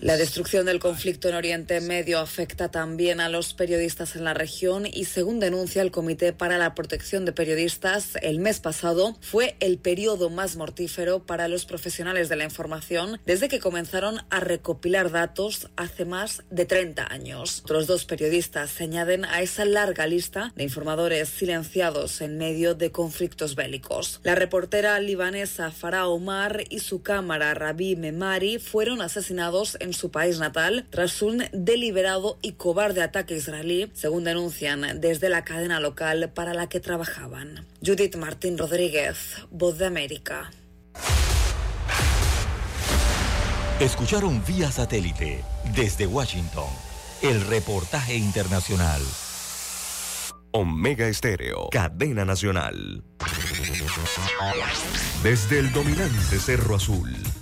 La destrucción del conflicto en Oriente Medio afecta también a los periodistas en la región y según denuncia el Comité para la Protección de Periodistas, el mes pasado fue el periodo más mortífero para los profesionales de la información desde que comenzaron a recopilar datos hace más de 30 años. Otros dos periodistas se añaden a esa larga lista de informadores silenciados en medio de conflictos bélicos. La reportera libanesa Farah Omar y su cámara Rabi Memari fueron asesinados en su país natal tras un deliberado y cobarde ataque israelí, según denuncian desde la cadena local para la que trabajaban. Judith Martín Rodríguez, Voz de América. Escucharon vía satélite desde Washington el reportaje internacional. Omega Estéreo, cadena nacional. Desde el dominante Cerro Azul,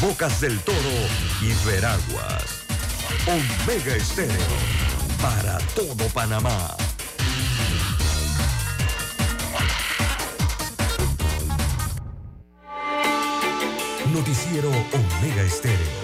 Bocas del Toro y Veraguas. Omega Estéreo para todo Panamá. Noticiero Omega Estéreo.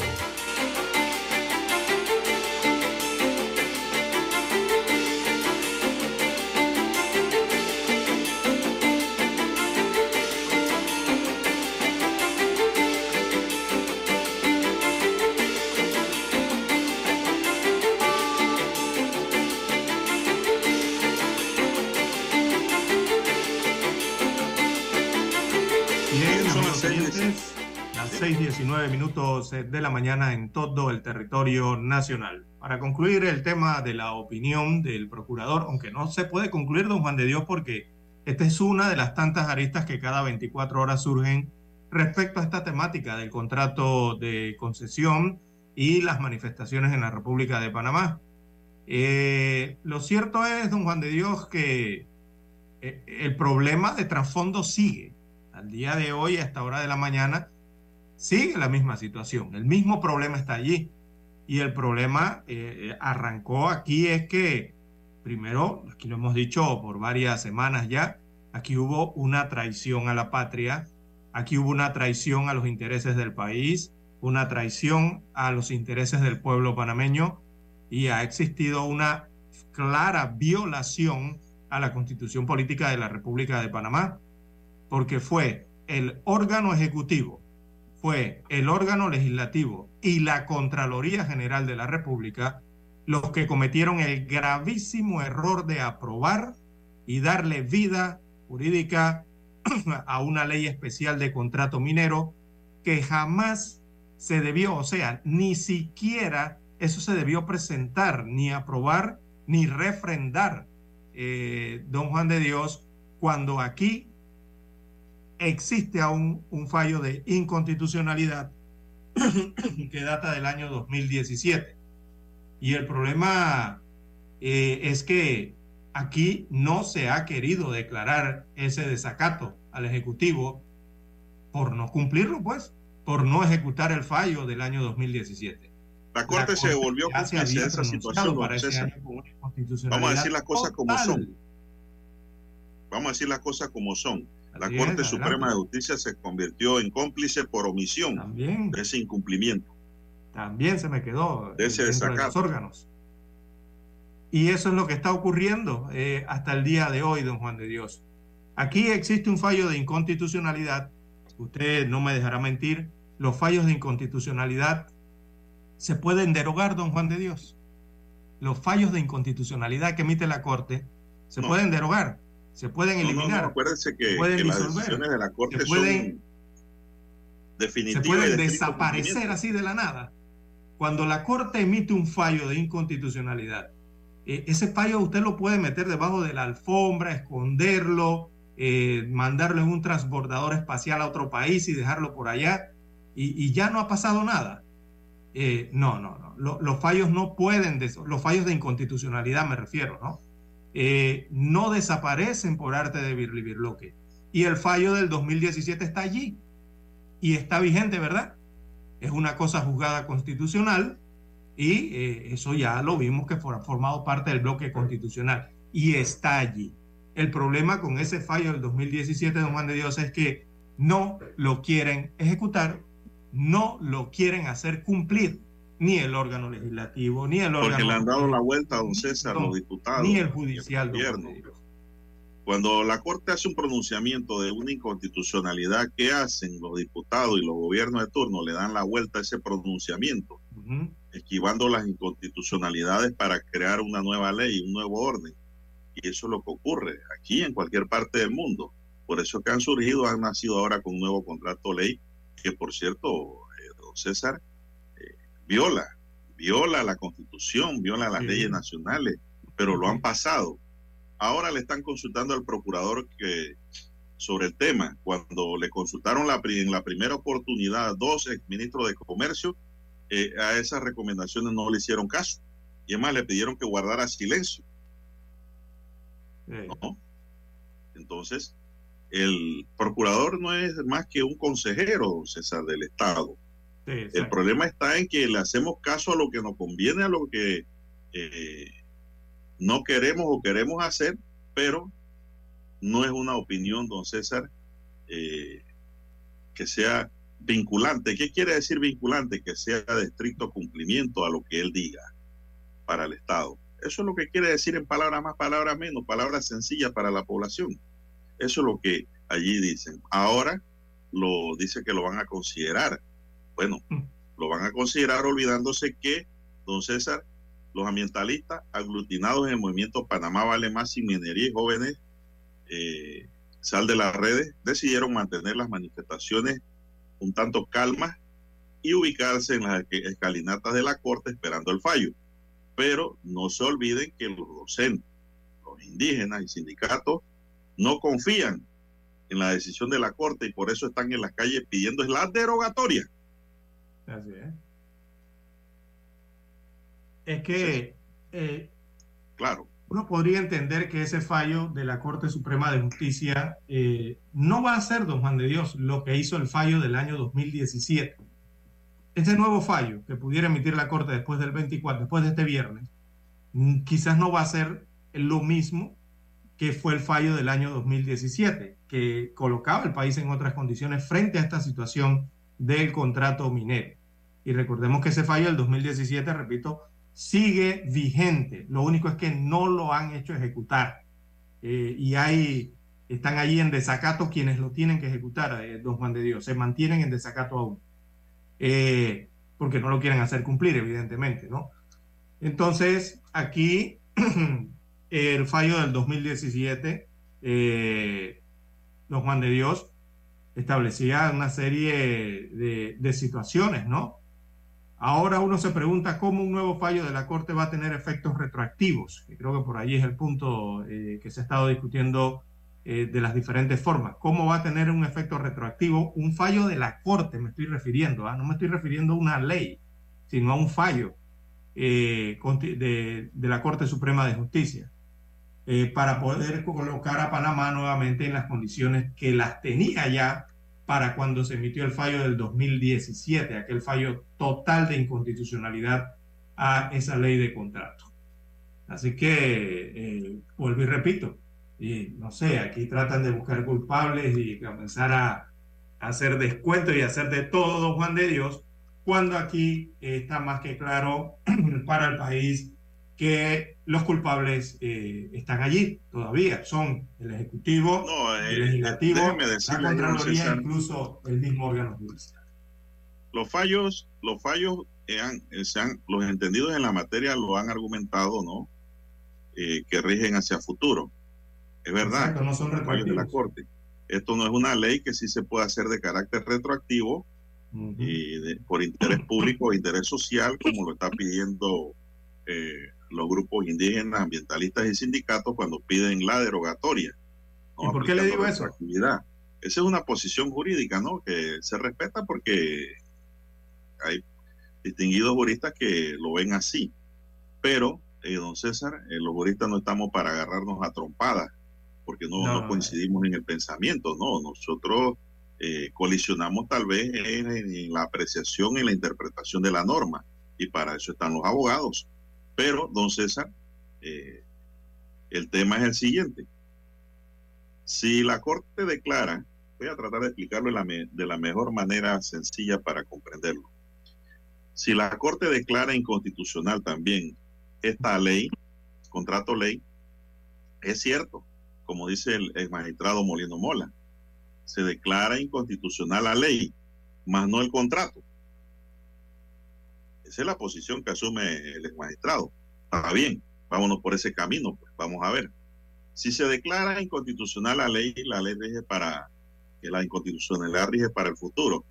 Minutos de la mañana en todo el territorio nacional. Para concluir el tema de la opinión del procurador, aunque no se puede concluir, don Juan de Dios, porque esta es una de las tantas aristas que cada 24 horas surgen respecto a esta temática del contrato de concesión y las manifestaciones en la República de Panamá. Eh, lo cierto es, don Juan de Dios, que eh, el problema de trasfondo sigue. Al día de hoy, a esta hora de la mañana, sigue la misma situación. El mismo problema está allí. Y el problema eh, arrancó aquí es que, primero, aquí lo hemos dicho por varias semanas ya, aquí hubo una traición a la patria, aquí hubo una traición a los intereses del país, una traición a los intereses del pueblo panameño y ha existido una clara violación a la constitución política de la República de Panamá, porque fue el órgano ejecutivo, fue el órgano legislativo y la Contraloría General de la República los que cometieron el gravísimo error de aprobar y darle vida jurídica a una ley especial de contrato minero que jamás se debió, o sea, ni siquiera eso se debió presentar, ni aprobar, ni refrendar, eh, don Juan de Dios, cuando aquí existe aún un fallo de inconstitucionalidad que data del año 2017. Y el problema eh, es que aquí no se ha querido declarar ese desacato al Ejecutivo por no cumplirlo, pues, por no ejecutar el fallo del año 2017. La Corte, La se Corte volvió se había de esa situación. para ese año con una Vamos a decir las cosas como son. Vamos a decir las cosas como son. La Así Corte es, Suprema de Justicia se convirtió en cómplice por omisión También, de ese incumplimiento. también se me quedó De ese de los órganos. Y eso es lo que está ocurriendo eh, hasta el día de hoy, don Juan de Dios. Aquí existe un fallo de inconstitucionalidad. Usted no me dejará mentir. Los fallos de inconstitucionalidad se pueden derogar, don Juan de Dios. Los fallos de inconstitucionalidad que emite la Corte se No. pueden derogar, se pueden no, eliminar. no, acuérdense que, pueden que las decisiones de la Corte se pueden- son se definitivas. y pueden desaparecer así de la nada. Cuando la Corte emite un fallo de inconstitucionalidad, eh, ese fallo usted lo puede meter debajo de la alfombra, esconderlo, eh, mandarlo en un transbordador espacial a otro país y dejarlo por allá, y, y ya no ha pasado nada. Eh, no, no, no. Lo- los fallos no pueden, los fallos de inconstitucionalidad me refiero, ¿no? Eh, no desaparecen por arte de birlibirloque. Y el fallo del 2017 está allí y está vigente, ¿verdad? Es una cosa juzgada constitucional y eh, eso ya lo vimos que ha formado parte del bloque constitucional y está allí. El problema con ese fallo del 2017, don Juan de Dios, es que no lo quieren ejecutar, no lo quieren hacer cumplir, ni el órgano legislativo, ni el Porque órgano... le han dado la vuelta a don César, No, los diputados. ni el judicial, gobierno. Cuando la Corte hace un pronunciamiento de una inconstitucionalidad, ¿qué hacen los diputados y los gobiernos de turno? Le dan la vuelta a ese pronunciamiento, esquivando las inconstitucionalidades para crear una nueva ley, un nuevo orden. Y eso es lo que ocurre aquí en cualquier parte del mundo. Por eso que han surgido, han nacido ahora con un nuevo contrato ley, que por cierto, eh, don César, viola, viola la constitución, viola las leyes nacionales, pero lo han pasado. Ahora le están consultando al procurador que sobre el tema. Cuando le consultaron la, en la primera oportunidad dos ministros de Comercio, eh, a esas recomendaciones no le hicieron caso. Y además le pidieron que guardara silencio. Entonces, el procurador no es más que un consejero, César, del Estado. El problema está en que le hacemos caso a lo que nos conviene, a lo que eh, no queremos o queremos hacer, pero no es una opinión, don César, eh, que sea vinculante. ¿Qué quiere decir vinculante? Que sea de estricto cumplimiento a lo que él diga para el Estado. Eso es lo que quiere decir en palabras más, palabras menos, palabras sencillas para la población. Eso es lo que allí dicen. Ahora lo dice que lo van a considerar. Bueno, mm. lo van a considerar olvidándose que, don César, los ambientalistas aglutinados en el movimiento Panamá Vale Más sin minería y jóvenes eh, sal de las redes, decidieron mantener las manifestaciones un tanto calmas y ubicarse en las escalinatas de la Corte esperando el fallo. Pero no se olviden que los docentes, los indígenas y sindicatos no confían en la decisión de la Corte y por eso están en las calles pidiendo la derogatoria. Así es. Es que... Eh, claro uno podría entender que ese fallo de la Corte Suprema de Justicia eh, no va a ser, don Juan de Dios, lo que hizo el fallo del año 2017. Este nuevo fallo que pudiera emitir la Corte después del 24, después de este viernes, mm, quizás no va a ser lo mismo que fue el fallo del año 2017, que colocaba al país en otras condiciones frente a esta situación del contrato minero. Y recordemos que ese fallo del 2017, repito, sigue vigente. Lo único es que no lo han hecho ejecutar. Eh, y hay, están allí en desacato quienes lo tienen que ejecutar, eh, don Juan de Dios. Se mantienen en desacato aún. Eh, porque no lo quieren hacer cumplir, evidentemente, ¿no? Entonces, aquí el fallo del 2017, don Juan de Dios establecía una serie de, de situaciones, ¿no? Ahora uno se pregunta cómo un nuevo fallo de la Corte va a tener efectos retroactivos, creo que por ahí es el punto eh, que se ha estado discutiendo eh, de las diferentes formas. ¿Cómo va a tener un efecto retroactivo un fallo de la Corte? Me estoy refiriendo, ¿ah? no me estoy refiriendo a una ley, sino a un fallo eh, de, de, la Corte Suprema de Justicia, para poder colocar a Panamá nuevamente en las condiciones que las tenía ya para cuando se emitió el fallo del 2017, aquel fallo total de inconstitucionalidad a esa ley de contrato. Así que, eh, vuelvo y repito, y no sé, aquí tratan de buscar culpables y comenzar a, hacer descuento y hacer de todo, Juan de Dios, cuando aquí está más que claro para el país que los culpables eh, están allí todavía, son el Ejecutivo, el eh, Legislativo, la Contraloría, incluso el mismo órgano judicial. Los fallos, los fallos eh, se han, los entendidos en la materia lo han argumentado, ¿no? que rigen hacia futuro. Es verdad, no son fallos de la Corte. Esto no es una ley que sí se puede hacer de carácter retroactivo y por interés público o interés social, como lo está pidiendo eh, los grupos indígenas, ambientalistas y sindicatos cuando piden la derogatoria. ¿Y por qué le digo eso? Esa es una posición jurídica, ¿no? Que se respeta porque hay distinguidos juristas que lo ven así. Pero, eh, don César, eh, los juristas no estamos para agarrarnos a trompadas, porque no, coincidimos en el pensamiento, ¿no? Nosotros eh, colisionamos tal vez en, en la apreciación y la interpretación de la norma, y para eso están los abogados. Pero, don César, eh, el tema es el siguiente. Si la Corte declara, voy a tratar de explicarlo de la, mejor manera sencilla para comprenderlo. Si la Corte declara inconstitucional también esta ley, contrato ley, es cierto, como dice el, el magistrado Molino Mola, se declara inconstitucional la ley, más no el contrato. Esa es la posición que asume el magistrado. Está bien, vámonos por ese camino, pues vamos a ver. Si se declara inconstitucional la ley, la ley rige para que la inconstitucionalidad rige para el futuro.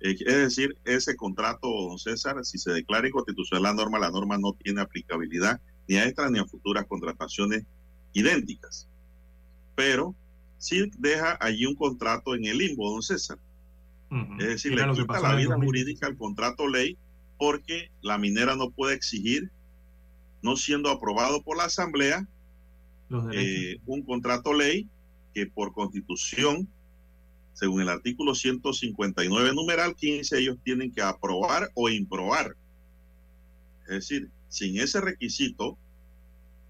Eh, es decir, ese contrato, don César, si se declara inconstitucional la norma, la norma no tiene aplicabilidad ni a estas ni a futuras contrataciones idénticas. Pero sí deja allí un contrato en el limbo, don César. Es decir, le quita la vida jurídica al contrato ley porque la minera no puede exigir, no siendo aprobado por la Asamblea, eh, un contrato ley que por constitución, según el artículo 159, numeral 15, ellos tienen que aprobar o improbar. Es decir, sin ese requisito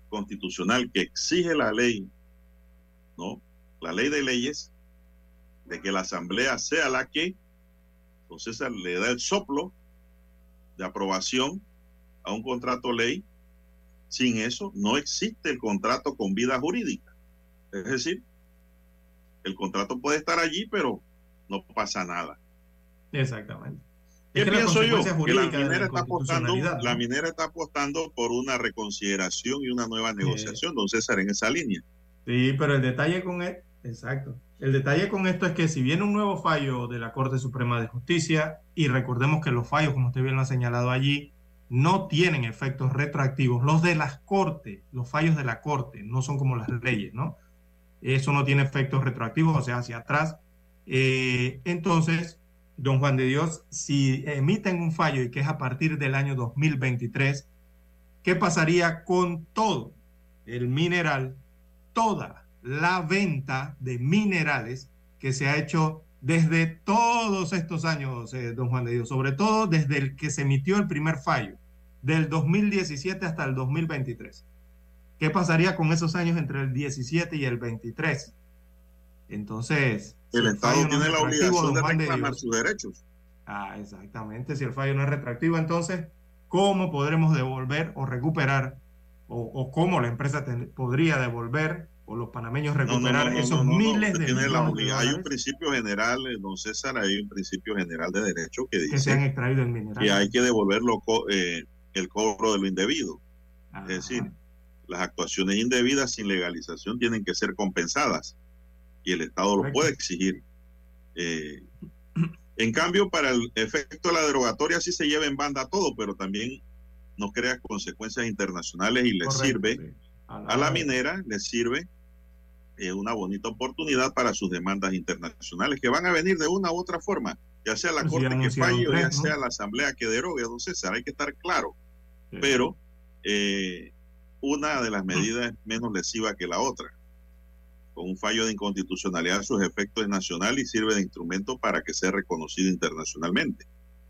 constitucional que exige la ley, ¿no? La ley de leyes, de que la asamblea sea la que, entonces le da el soplo de aprobación a un contrato ley. Sin eso no existe el contrato con vida jurídica. Es decir, el contrato puede estar allí, pero no pasa nada. Exactamente. ¿Qué pienso yo? Que la minera, está apostando, la minera está apostando por una reconsideración y una nueva negociación, don César, en esa línea. Sí, pero el detalle con esto, exacto. El detalle con esto es que si viene un nuevo fallo de la Corte Suprema de Justicia, y recordemos que los fallos, como usted bien lo ha señalado allí, no tienen efectos retroactivos. Los de las Cortes, los fallos de la Corte, no son como las leyes, ¿no? Eso no tiene efectos retroactivos, o sea, hacia atrás. Eh, entonces, don Juan de Dios, si emiten un fallo y que es a partir del año 2023, ¿qué pasaría con todo el mineral, toda la venta de minerales que se ha hecho desde todos estos años, eh, don Juan de Dios, sobre todo desde el que se emitió el primer fallo, del 2017 hasta el 2023? ¿Qué pasaría con esos años entre el 17 y el 23? Entonces, el Estado tiene la obligación de reclamar sus derechos. Ah, exactamente. Si el fallo no es retractivo, entonces, ¿cómo podremos devolver o recuperar o, cómo la empresa podría devolver o los panameños recuperar esos miles de millones Hay un principio general, eh, don César, hay un principio general de derecho que dice que se han extraído el mineral. Que hay que devolver eh, el cobro de lo indebido. Es decir, las actuaciones indebidas sin legalización tienen que ser compensadas y el Estado lo puede exigir. Eh, en cambio, para el efecto de la derogatoria sí se lleva en banda todo, pero también no crea consecuencias internacionales y le sirve a la, minera, le sirve eh, una bonita oportunidad para sus demandas internacionales que van a venir de una u otra forma, ya sea la pues Corte que falle o ya sea la Asamblea que derogue, don César, hay que estar claro. Pero eh, una de las medidas es menos lesiva que la otra con un fallo de inconstitucionalidad sus efectos nacional y sirve de instrumento para que sea reconocido internacionalmente.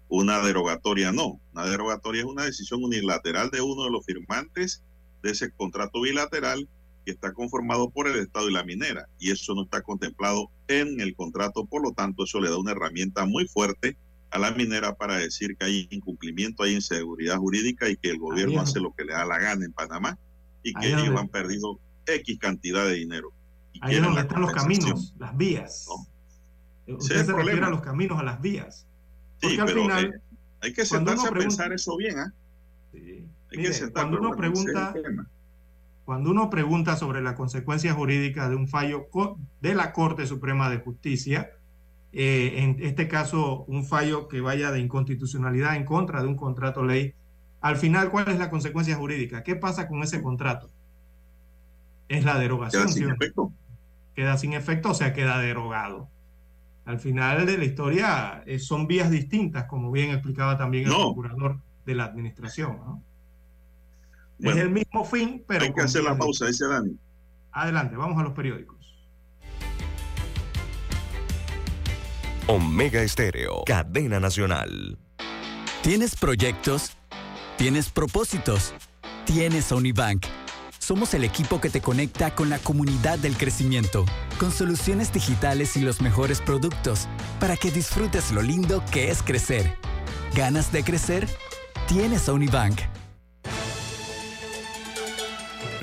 Una derogatoria no. Una derogatoria es una decisión unilateral de uno de los firmantes de ese contrato bilateral que está conformado por el Estado y la minera. Y eso no está contemplado en el contrato, por lo tanto eso le da una herramienta muy fuerte a la minera para decir que hay incumplimiento, hay inseguridad jurídica y que el gobierno hace lo que le da la gana en Panamá y que ellos han perdido X cantidad de dinero. Ahí es donde están los caminos, las vías. Usted se refiere a los caminos, a las vías. Porque al final. Eh, hay que sentarse a pensar eso bien, ¿ah? Sí. Hay que cuando uno pregunta. Cuando uno pregunta sobre la consecuencia jurídica de un fallo de la Corte Suprema de Justicia, eh, en este caso un fallo que vaya de inconstitucionalidad en contra de un contrato ley, al final, ¿cuál es la consecuencia jurídica? ¿Qué pasa con ese contrato? Es la derogación. sin efecto queda sin efecto, o sea, queda derogado. Al final de la historia eh, son vías distintas, como bien explicaba también el procurador de la administración. ¿no? Es el mismo fin, pero... Hay que hacer la pausa, dice Dani. Adelante, vamos a los periódicos. Omega Estéreo, cadena nacional. ¿Tienes proyectos? ¿Tienes propósitos? ¿Tienes Unibank? Somos el equipo que te conecta con la comunidad del crecimiento, con soluciones digitales y los mejores productos, para que disfrutes lo lindo que es crecer. ¿Ganas de crecer? Tienes Unibank.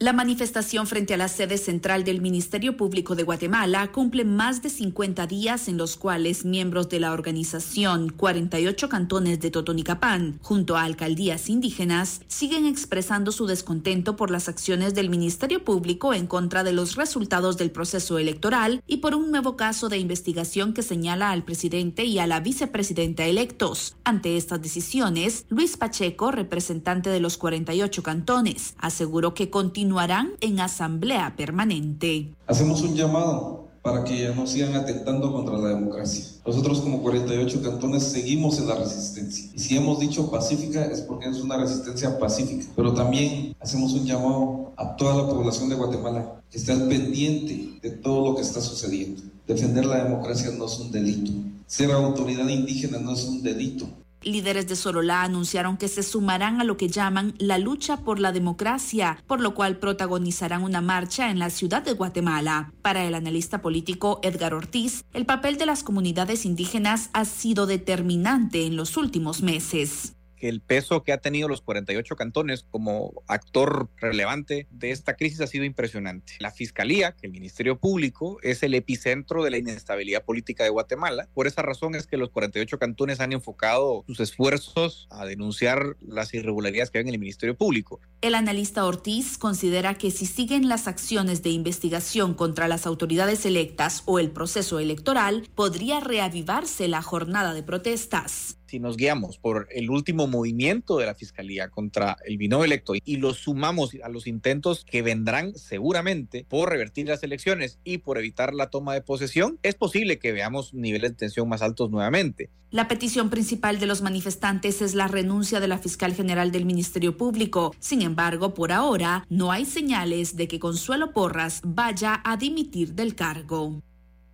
La manifestación frente a la sede central del Ministerio Público de Guatemala cumple más de 50 días en los cuales miembros de la organización 48 cantones de Totonicapán, junto a alcaldías indígenas, siguen expresando su descontento por las acciones del Ministerio Público en contra de los resultados del proceso electoral y por un nuevo caso de investigación que señala al presidente y a la vicepresidenta electos. Ante estas decisiones, Luis Pacheco, representante de los 48 cantones, aseguró que continúa continuarán en asamblea permanente. Hacemos un llamado para que ya no sigan atentando contra la democracia. Nosotros como 48 cantones seguimos en la resistencia. Y si hemos dicho pacífica es porque es una resistencia pacífica. Pero también hacemos un llamado a toda la población de Guatemala que esté al pendiente de todo lo que está sucediendo. Defender la democracia no es un delito. Ser autoridad indígena no es un delito. Líderes de Sololá anunciaron que se sumarán a lo que llaman la lucha por la democracia, por lo cual protagonizarán una marcha en la ciudad de Guatemala. Para el analista político Edgar Ortiz, el papel de las comunidades indígenas ha sido determinante en los últimos meses que el peso que ha tenido los 48 cantones como actor relevante de esta crisis ha sido impresionante. La Fiscalía, el Ministerio Público, es el epicentro de la inestabilidad política de Guatemala. Por esa razón es que los 48 cantones han enfocado sus esfuerzos a denunciar las irregularidades que hay en el Ministerio Público. El analista Ortiz considera que si siguen las acciones de investigación contra las autoridades electas o el proceso electoral, podría reavivarse la jornada de protestas si nos guiamos por el último movimiento de la Fiscalía contra el binomio electo y lo sumamos a los intentos que vendrán seguramente por revertir las elecciones y por evitar la toma de posesión, es posible que veamos niveles de tensión más altos nuevamente. La petición principal de los manifestantes es la renuncia de la fiscal general del Ministerio Público. Sin embargo, por ahora no hay señales de que Consuelo Porras vaya a dimitir del cargo.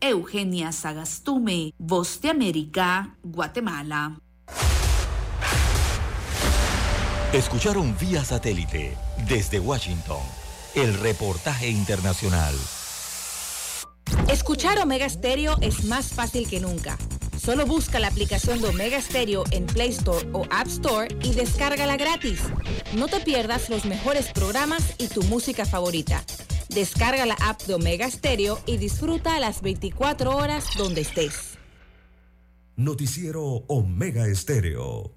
Eugenia Sagastume, Voz de América, Guatemala. Escucharon vía satélite desde Washington el reportaje internacional. Escuchar Omega Stereo es más fácil que nunca. Solo busca la aplicación de Omega Stereo en Play Store o App Store y descárgala gratis. No te pierdas los mejores programas y tu música favorita. Descarga la app de Omega Stereo y disfruta las 24 horas donde estés. Noticiero Omega Estéreo.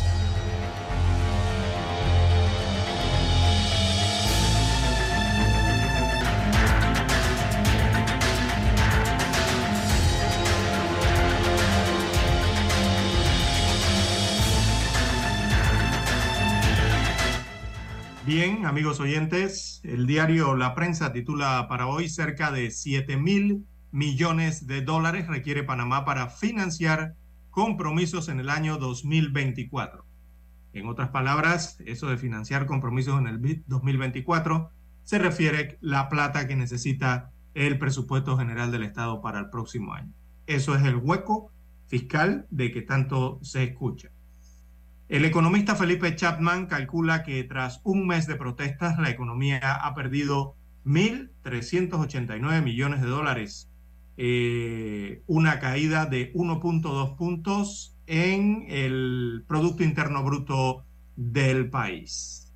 Bien, amigos oyentes, el diario La Prensa titula para hoy cerca de 7 mil millones de dólares requiere Panamá para financiar compromisos en el año 2024. En otras palabras, eso de financiar compromisos en el 2024 se refiere la plata que necesita el presupuesto general del Estado para el próximo año. Eso es el hueco fiscal de que tanto se escucha. El economista Felipe Chapman calcula que tras un mes de protestas la economía ha perdido 1.389 millones de dólares, eh, una caída de 1.2 puntos en el Producto Interno Bruto del país.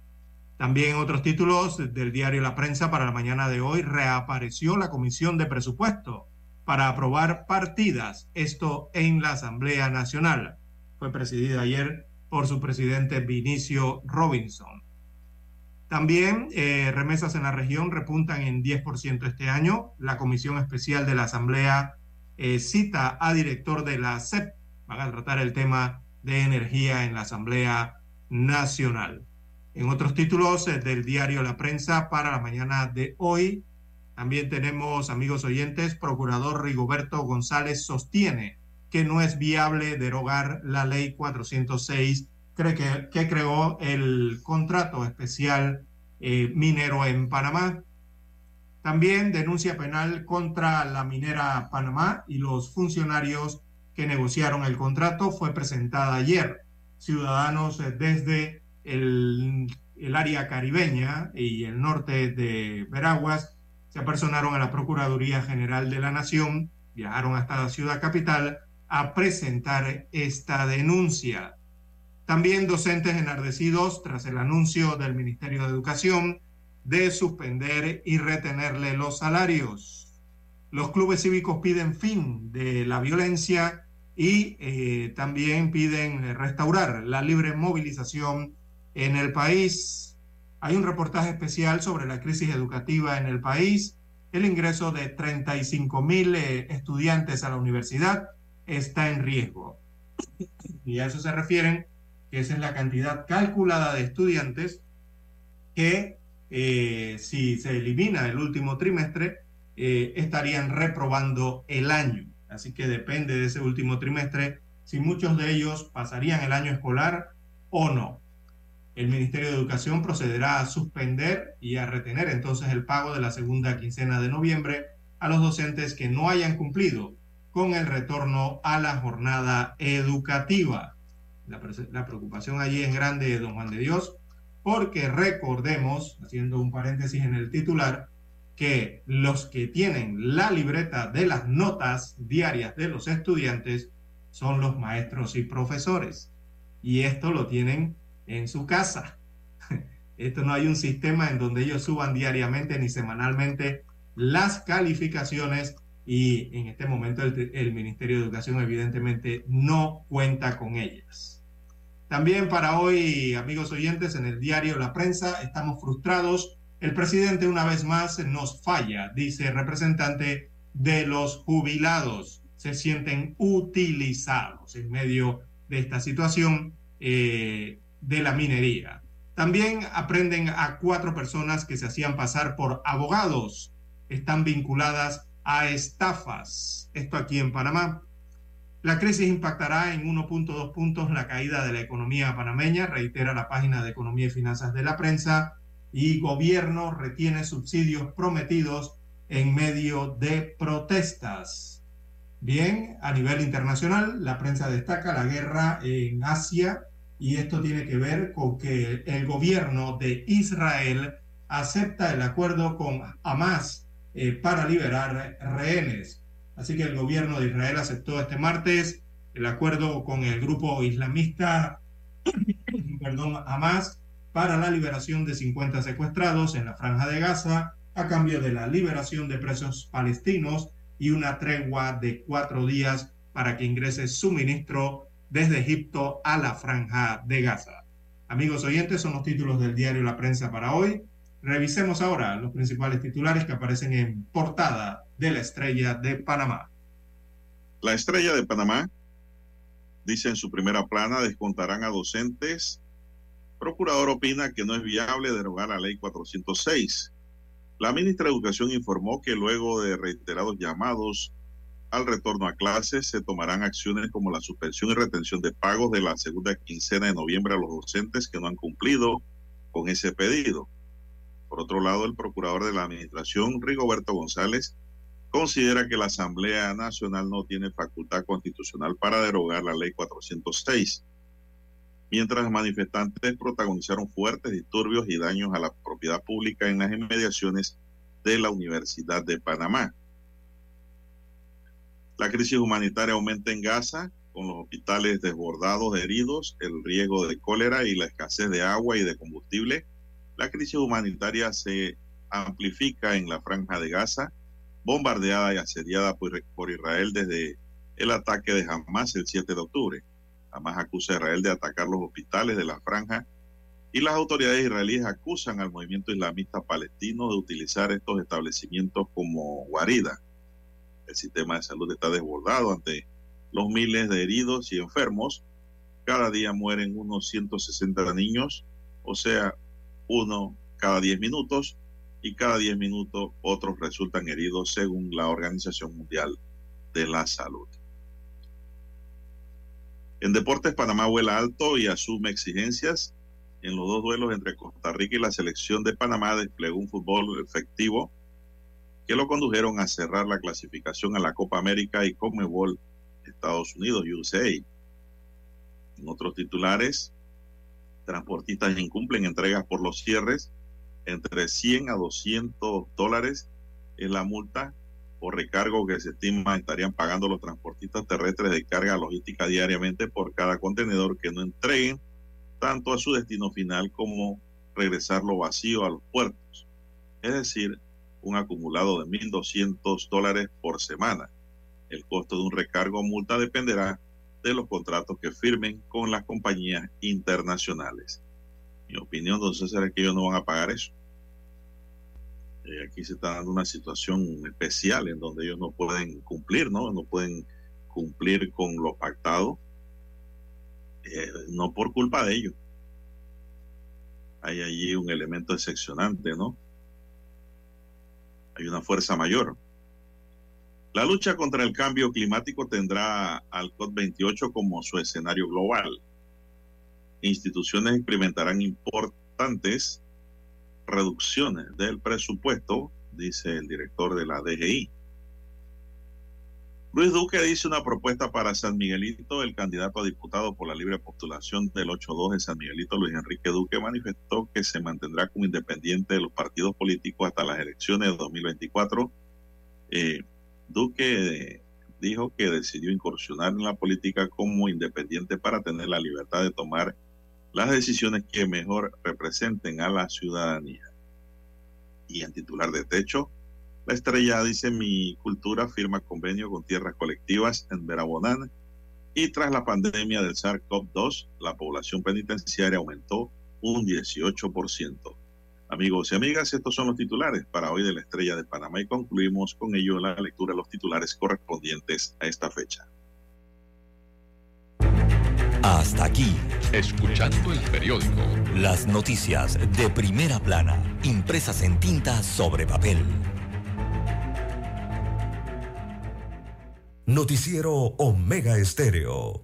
También en otros títulos del diario La Prensa para la mañana de hoy reapareció la Comisión de Presupuesto para aprobar partidas, esto en la Asamblea Nacional. Fue presidida ayer por su presidente Vinicio Robinson. También eh, remesas en la región repuntan en 10% este año. La Comisión Especial de la Asamblea eh, cita a director de la CEP. Van a tratar el tema de energía en la Asamblea Nacional. En otros títulos eh, del diario La Prensa para la mañana de hoy, También tenemos, amigos oyentes, Procurador Rigoberto González sostiene que no es viable derogar la ley 406 cree que, que creó el contrato especial eh, minero en Panamá. También denuncia penal contra la minera Panamá y los funcionarios que negociaron el contrato fue presentada ayer. Ciudadanos eh, desde el, el área caribeña y el norte de Veraguas se apersonaron a la Procuraduría General de la Nación, viajaron hasta la ciudad capital a presentar esta denuncia. También docentes enardecidos tras el anuncio del Ministerio de Educación de suspender y retenerle los salarios. Los clubes cívicos piden fin de la violencia y eh, también piden restaurar la libre movilización en el país. Hay un reportaje especial sobre la crisis educativa en el país, el ingreso de 35 mil eh, estudiantes a la universidad está en riesgo. Y a eso se refieren, que esa es la cantidad calculada de estudiantes que eh, si se elimina el último trimestre, eh, estarían reprobando el año. Así que depende de ese último trimestre si muchos de ellos pasarían el año escolar o no. El Ministerio de Educación procederá a suspender y a retener entonces el pago de la segunda quincena de noviembre a los docentes que no hayan cumplido con el retorno a la jornada educativa. La, preocupación allí es grande, don Juan de Dios, porque recordemos, haciendo un paréntesis en el titular, que los que tienen la libreta de las notas diarias de los estudiantes son los maestros y profesores. Y esto lo tienen en su casa. Esto no hay un sistema en donde ellos suban diariamente ni semanalmente las calificaciones y en este momento el, Ministerio de Educación evidentemente no cuenta con ellas. También para hoy, amigos oyentes, en el diario La Prensa estamos frustrados. El presidente una vez más nos falla, dice el representante de los jubilados. Se sienten utilizados en medio de esta situación eh, de la minería. También aprenden a cuatro personas que se hacían pasar por abogados. Están vinculadas a estafas. Esto aquí en Panamá. La crisis impactará en 1.2 puntos la caída de la economía panameña, reitera la página de Economía y Finanzas de la prensa, y gobierno retiene subsidios prometidos en medio de protestas. Bien, a nivel internacional, la prensa destaca la guerra en Asia y esto tiene que ver con que el gobierno de Israel acepta el acuerdo con Hamas eh, para liberar rehenes. Así que el gobierno de Israel aceptó este martes el acuerdo con el grupo islamista, perdón, Hamas, para la liberación de 50 secuestrados en la franja de Gaza a cambio de la liberación de presos palestinos y una tregua de cuatro días para que ingrese suministro desde Egipto a la franja de Gaza. Amigos oyentes, son los títulos del diario La Prensa para hoy. Revisemos ahora los principales titulares que aparecen en portada de la estrella de Panamá. La estrella de Panamá dice en su primera plana descontarán a docentes. Procurador opina que no es viable derogar la ley 406. La ministra de Educación informó que luego de reiterados llamados al retorno a clases se tomarán acciones como la suspensión y retención de pagos de la segunda quincena de noviembre a los docentes que no han cumplido con ese pedido. Por otro lado, el procurador de la Administración, Rigoberto González, considera que la Asamblea Nacional no tiene facultad constitucional para derogar la ley 406, mientras manifestantes protagonizaron fuertes disturbios y daños a la propiedad pública en las inmediaciones de la Universidad de Panamá. La crisis humanitaria aumenta en Gaza, con los hospitales desbordados de heridos, el riesgo de cólera y la escasez de agua y de combustible la crisis humanitaria se amplifica en la franja de Gaza, bombardeada y asediada por, Israel desde el ataque de Hamas el 7 de octubre. Hamas acusa a Israel de atacar los hospitales de la franja y las autoridades israelíes acusan al movimiento islamista palestino de utilizar estos establecimientos como guarida. El sistema de salud está desbordado ante los miles de heridos y enfermos. Cada día mueren unos 160 niños, o sea, uno cada diez minutos y cada 10 minutos otros resultan heridos según la Organización Mundial de la Salud. En deportes, Panamá vuela alto y asume exigencias. En los dos duelos entre Costa Rica y la selección de Panamá desplegó un fútbol efectivo que lo condujeron a cerrar la clasificación a la Copa América y Conmebol Estados Unidos, USA. En otros titulares, transportistas incumplen entregas por los cierres entre 100 a 200 dólares es la multa o recargo que se estima estarían pagando los transportistas terrestres de carga logística diariamente por cada contenedor que no entreguen tanto a su destino final como regresarlo vacío a los puertos. Es decir, un acumulado de 1.200 dólares por semana. El costo de un recargo o multa dependerá de los contratos que firmen con las compañías internacionales. Mi opinión, don César, es que ellos no van a pagar eso. Eh, aquí se está dando una situación especial en donde ellos no pueden cumplir, ¿no? No pueden cumplir con lo pactado, eh, no por culpa de ellos. Hay allí un elemento excepcionante, ¿no? Hay una fuerza mayor. La lucha contra el cambio climático tendrá al COP28 como su escenario global. Instituciones experimentarán importantes reducciones del presupuesto, dice el director de la DGI. Luis Duque dice una propuesta para San Miguelito. El candidato a diputado por la libre postulación del 8-2 de San Miguelito, Luis Enrique Duque, manifestó que se mantendrá como independiente de los partidos políticos hasta las elecciones de 2024. Eh, Duque dijo que decidió incursionar en la política como independiente para tener la libertad de tomar las decisiones que mejor representen a la ciudadanía. Y en titular de techo, la estrella dice mi cultura firma convenio con tierras colectivas en Verabonán y tras la pandemia del SARS-CoV-2, la población penitenciaria aumentó un 18%. Amigos y amigas, estos son los titulares para hoy de la Estrella de Panamá y concluimos con ello la lectura de los titulares correspondientes a esta fecha. Hasta aquí, escuchando el periódico. Las noticias de primera plana, impresas en tinta sobre papel. Noticiero Omega Estéreo.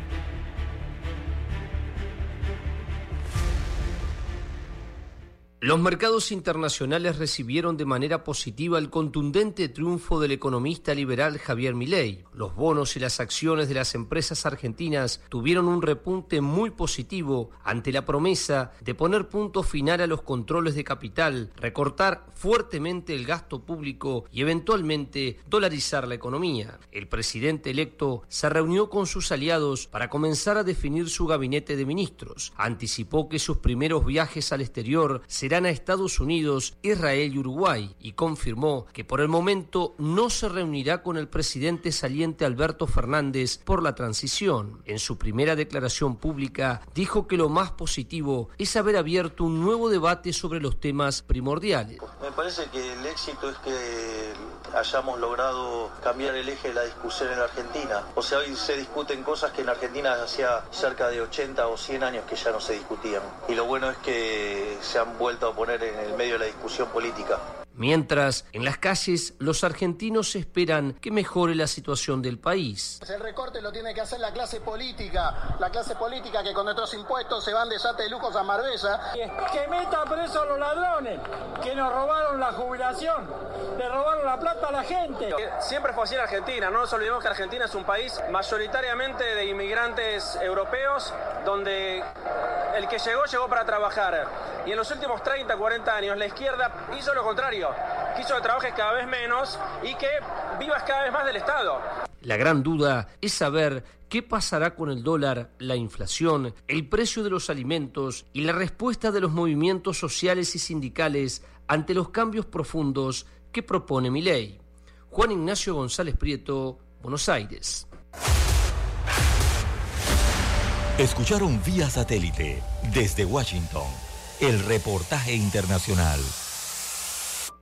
Los mercados internacionales recibieron de manera positiva el contundente triunfo del economista liberal Javier Milei. Los bonos y las acciones de las empresas argentinas tuvieron un repunte muy positivo ante la promesa de poner punto final a los controles de capital, recortar fuertemente el gasto público y eventualmente dolarizar la economía. El presidente electo se reunió con sus aliados para comenzar a definir su gabinete de ministros. Anticipó que sus primeros viajes al exterior a Estados Unidos, Israel y Uruguay y confirmó que por el momento no se reunirá con el presidente saliente Alberto Fernández por la transición. En su primera declaración pública dijo que lo más positivo es haber abierto un nuevo debate sobre los temas primordiales. Me parece que el éxito es que hayamos logrado cambiar el eje de la discusión en Argentina. O sea, hoy se discuten cosas que en Argentina hacía cerca de 80 o 100 años que ya no se discutían. Y lo bueno es que se han vuelto a poner en el medio de la discusión política. Mientras, en las calles, los argentinos esperan que mejore la situación del país. El recorte lo tiene que hacer la clase política, la clase política que con nuestros impuestos se van de sate de lujos a Marbella. Que meta preso a los ladrones, que nos robaron la jubilación, le robaron la plata a la gente. Siempre fue así en Argentina, no nos olvidemos que Argentina es un país mayoritariamente de inmigrantes europeos, donde el que llegó llegó para trabajar. Y en los últimos 30, 40 años la izquierda hizo lo contrario quiso que trabajes cada vez menos y que vivas cada vez más del Estado. La gran duda es saber qué pasará con el dólar, la inflación, el precio de los alimentos y la respuesta de los movimientos sociales y sindicales ante los cambios profundos que propone mi ley. Juan Ignacio González Prieto, Buenos Aires. Escucharon vía satélite desde Washington el reportaje internacional.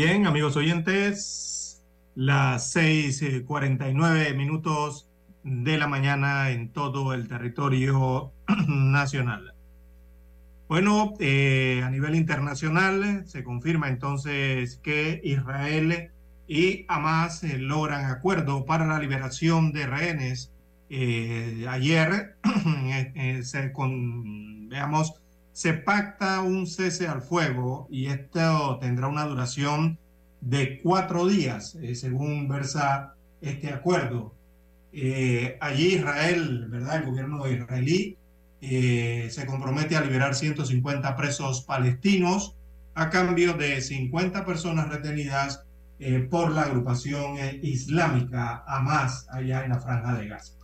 Bien, amigos oyentes, las 6:49 minutos de la mañana en todo el territorio nacional. Bueno, eh, a nivel internacional se confirma entonces que Israel y Hamas eh, logran acuerdo para la liberación de rehenes. Eh, ayer se veamos se pacta un cese al fuego y esto tendrá una duración de cuatro días, eh, según versa este acuerdo. Eh, allí Israel, ¿verdad? El gobierno israelí eh, se compromete a liberar 150 presos palestinos a cambio de 50 personas retenidas por la agrupación islámica Hamas allá en la franja de Gaza.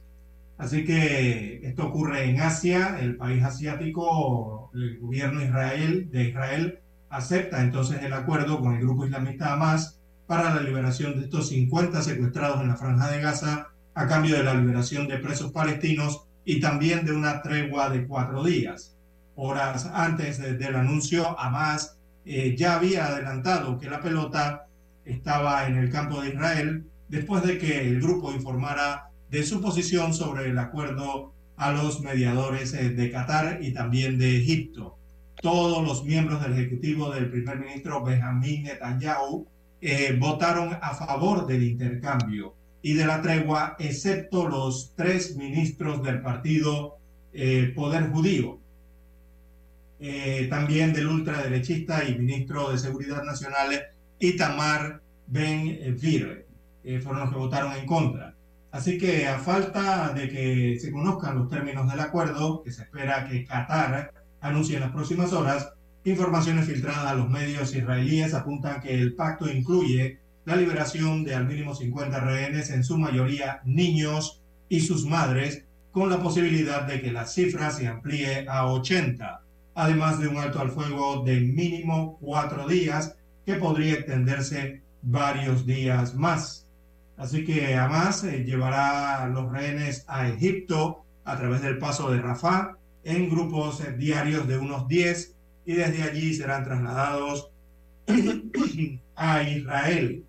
Así que esto ocurre en Asia, el país asiático, el gobierno de Israel acepta entonces el acuerdo con el grupo islamista Hamas para la liberación de estos 50 secuestrados en la franja de Gaza a cambio de la liberación de presos palestinos y también de una tregua de cuatro días. Horas antes del anuncio, Hamas eh, ya había adelantado que la pelota estaba en el campo de Israel después de que el grupo informara de su posición sobre el acuerdo a los mediadores eh, de Qatar y también de Egipto. Todos los miembros del Ejecutivo del primer ministro Benjamin Netanyahu eh, votaron a favor del intercambio y de la tregua, excepto los tres ministros del partido eh, Poder Judío, también del ultraderechista y ministro de Seguridad Nacional Itamar Ben-Vir, fueron los que votaron en contra. Así que a falta de que se conozcan los términos del acuerdo, que se espera que Qatar anuncie en las próximas horas, informaciones filtradas a los medios israelíes apuntan que el pacto incluye la liberación de al mínimo 50 rehenes, en su mayoría niños y sus madres, con la posibilidad de que la cifra se amplíe a 80, además de un alto al fuego de mínimo cuatro días que podría extenderse varios días más. Así que Hamas eh, llevará los rehenes a Egipto a través del paso de Rafah en grupos eh, diarios de unos 10 y desde allí serán trasladados a Israel.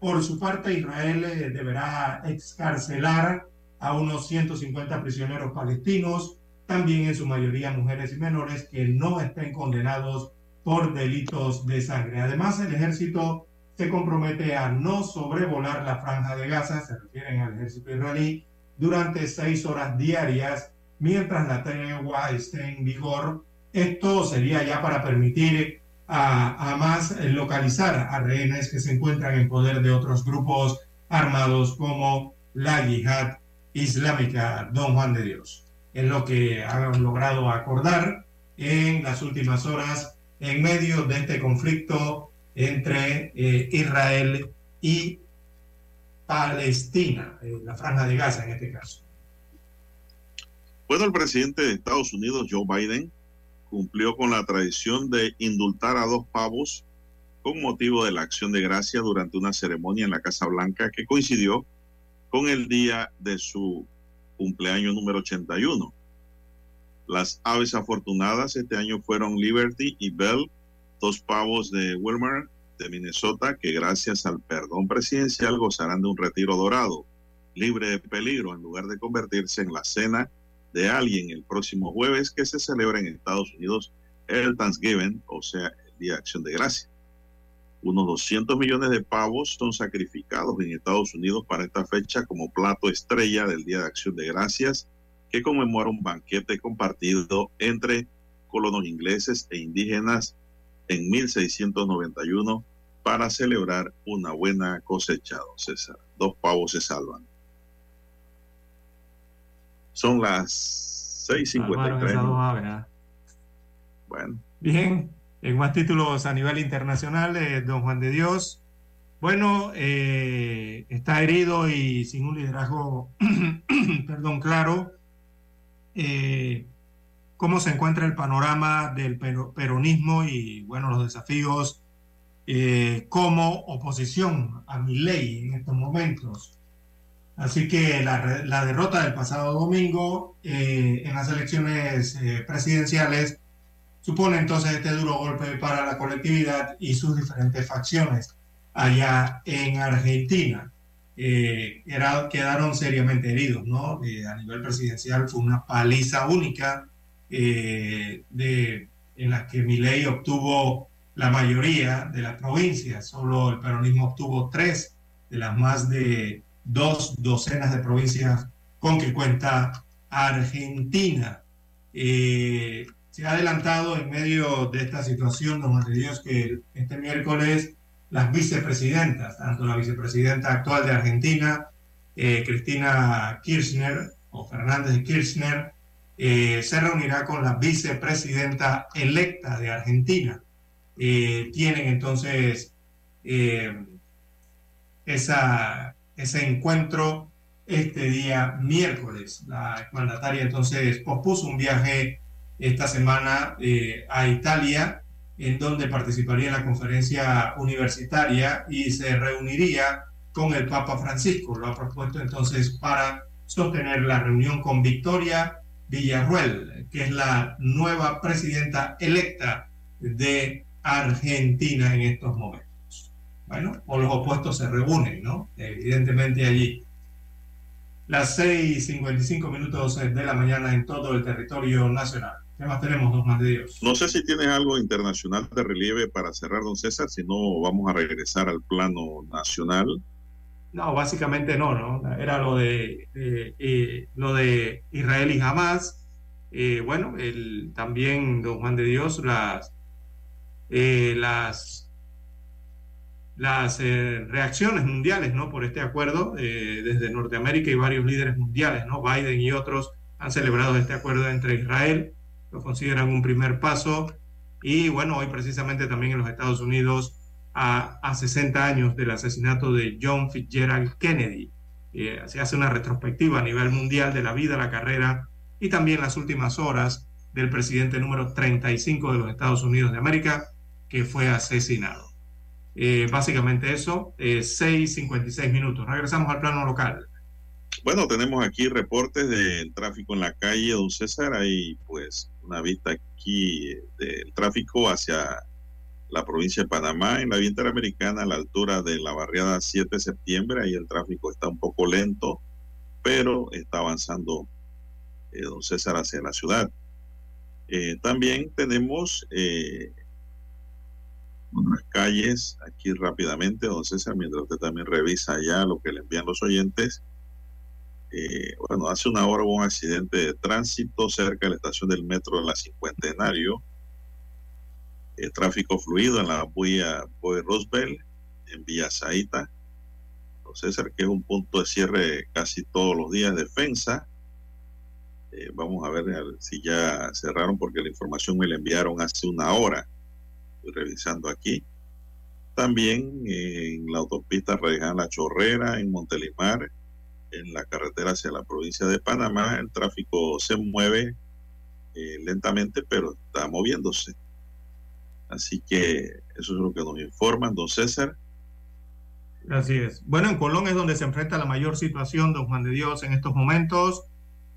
Por su parte, Israel eh, deberá excarcelar a unos 150 prisioneros palestinos, también en su mayoría mujeres y menores que no estén condenados por delitos de sangre. Además, el ejército se compromete a no sobrevolar la franja de Gaza, se refieren al ejército israelí, durante seis horas diarias mientras la tregua esté en vigor. Esto sería ya para permitir a, más localizar a rehenes que se encuentran en poder de otros grupos armados como la yihad islámica, don Juan de Dios. Es lo que han logrado acordar en las últimas horas en medio de este conflicto entre eh, Israel y Palestina, eh, la franja de Gaza en este caso. Bueno, el presidente de Estados Unidos, Joe Biden, cumplió con la tradición de indultar a dos pavos con motivo de la acción de gracia durante una ceremonia en la Casa Blanca que coincidió con el día de su cumpleaños número 81. Las aves afortunadas este año fueron Liberty y Bell, dos pavos de Wilmer de Minnesota que gracias al perdón presidencial gozarán de un retiro dorado, libre de peligro, en lugar de convertirse en la cena de alguien el próximo jueves que se celebra en Estados Unidos el Thanksgiving, o sea, el Día de Acción de Gracia. Unos 200 millones de pavos son sacrificados en Estados Unidos para esta fecha como plato estrella del Día de Acción de Gracias, que conmemora un banquete compartido entre colonos ingleses e indígenas en 1691 para celebrar una buena cosecha, César. Dos pavos se salvan. Son las 6:53. Bueno. Bien, en más títulos a nivel internacional, eh, don Juan de Dios. Bueno, eh, está herido y sin un liderazgo, perdón, claro. Eh, ¿Cómo se encuentra el panorama del peronismo y, bueno, los desafíos como oposición a mi ley en estos momentos? Así que la, la derrota del pasado domingo en las elecciones presidenciales supone entonces este duro golpe para la colectividad y sus diferentes facciones allá en Argentina. Eh, era, quedaron seriamente heridos, ¿no? Eh, a nivel presidencial fue una paliza única eh, de, en la que Milei obtuvo la mayoría de las provincias, solo el peronismo obtuvo tres de las más de dos docenas de provincias con que cuenta Argentina. Eh, se ha adelantado en medio de esta situación, don Dios, que este miércoles las vicepresidentas, tanto la vicepresidenta actual de Argentina, eh, Cristina Kirchner o Fernández Kirchner, eh, se reunirá con la vicepresidenta electa de Argentina. Eh, tienen entonces esa, ese encuentro este día miércoles. La mandataria entonces pospuso un viaje esta semana eh, a Italia, en donde participaría en la conferencia universitaria y se reuniría con el Papa Francisco. Lo ha propuesto entonces para sostener la reunión con Victoria Villarruel, que es la nueva presidenta electa de Argentina en estos momentos. Bueno, o los opuestos se reúnen, ¿no? Evidentemente allí. Las 6.55 minutos de la mañana en todo el territorio nacional. ¿Qué más tenemos, don Dios? No sé si tienes algo internacional de relieve para cerrar, don César, si no vamos a regresar al plano nacional. No, básicamente no, ¿no? Era lo de, eh, lo de Israel y Hamas. Eh, bueno, el, también, don Juan de Dios, las, eh, las, las reacciones mundiales, ¿no? Por este acuerdo, desde Norteamérica y varios líderes mundiales, ¿no? Biden y otros han celebrado este acuerdo entre Israel lo consideran un primer paso. Y bueno, hoy precisamente también en los Estados Unidos, a, a 60 años del asesinato de John Fitzgerald Kennedy, eh, se hace una retrospectiva a nivel mundial de la vida, la carrera y también las últimas horas del presidente número 35 de los Estados Unidos de América, que fue asesinado. Eh, básicamente eso, eh, 6.56 minutos. Regresamos al plano local. Bueno, tenemos aquí reportes del tráfico en la calle, don César. Hay pues una vista aquí del tráfico hacia la provincia de Panamá, en la vía interamericana, a la altura de la barriada 7 de septiembre. Ahí el tráfico está un poco lento, pero está avanzando eh, don César hacia la ciudad. Eh, también tenemos eh, unas calles aquí rápidamente, don César, mientras usted también revisa ya lo que le envían los oyentes. Eh, bueno, hace una hora hubo un accidente de tránsito cerca de la estación del metro de la Cincuentenario. Eh, tráfico fluido en la vía Boy Roosevelt, en Villa Saita. César, que es un punto de cierre casi todos los días, defensa. Eh, vamos a ver si ya cerraron porque la información me la enviaron hace una hora. Estoy revisando aquí. También en la autopista Reján La Chorrera, en Montelimar, en la carretera hacia la provincia de Panamá. El tráfico se mueve eh, lentamente, pero está moviéndose. Así que eso es lo que nos informan, don César. Así es. Bueno, en Colón es donde se enfrenta la mayor situación, don Juan de Dios, en estos momentos.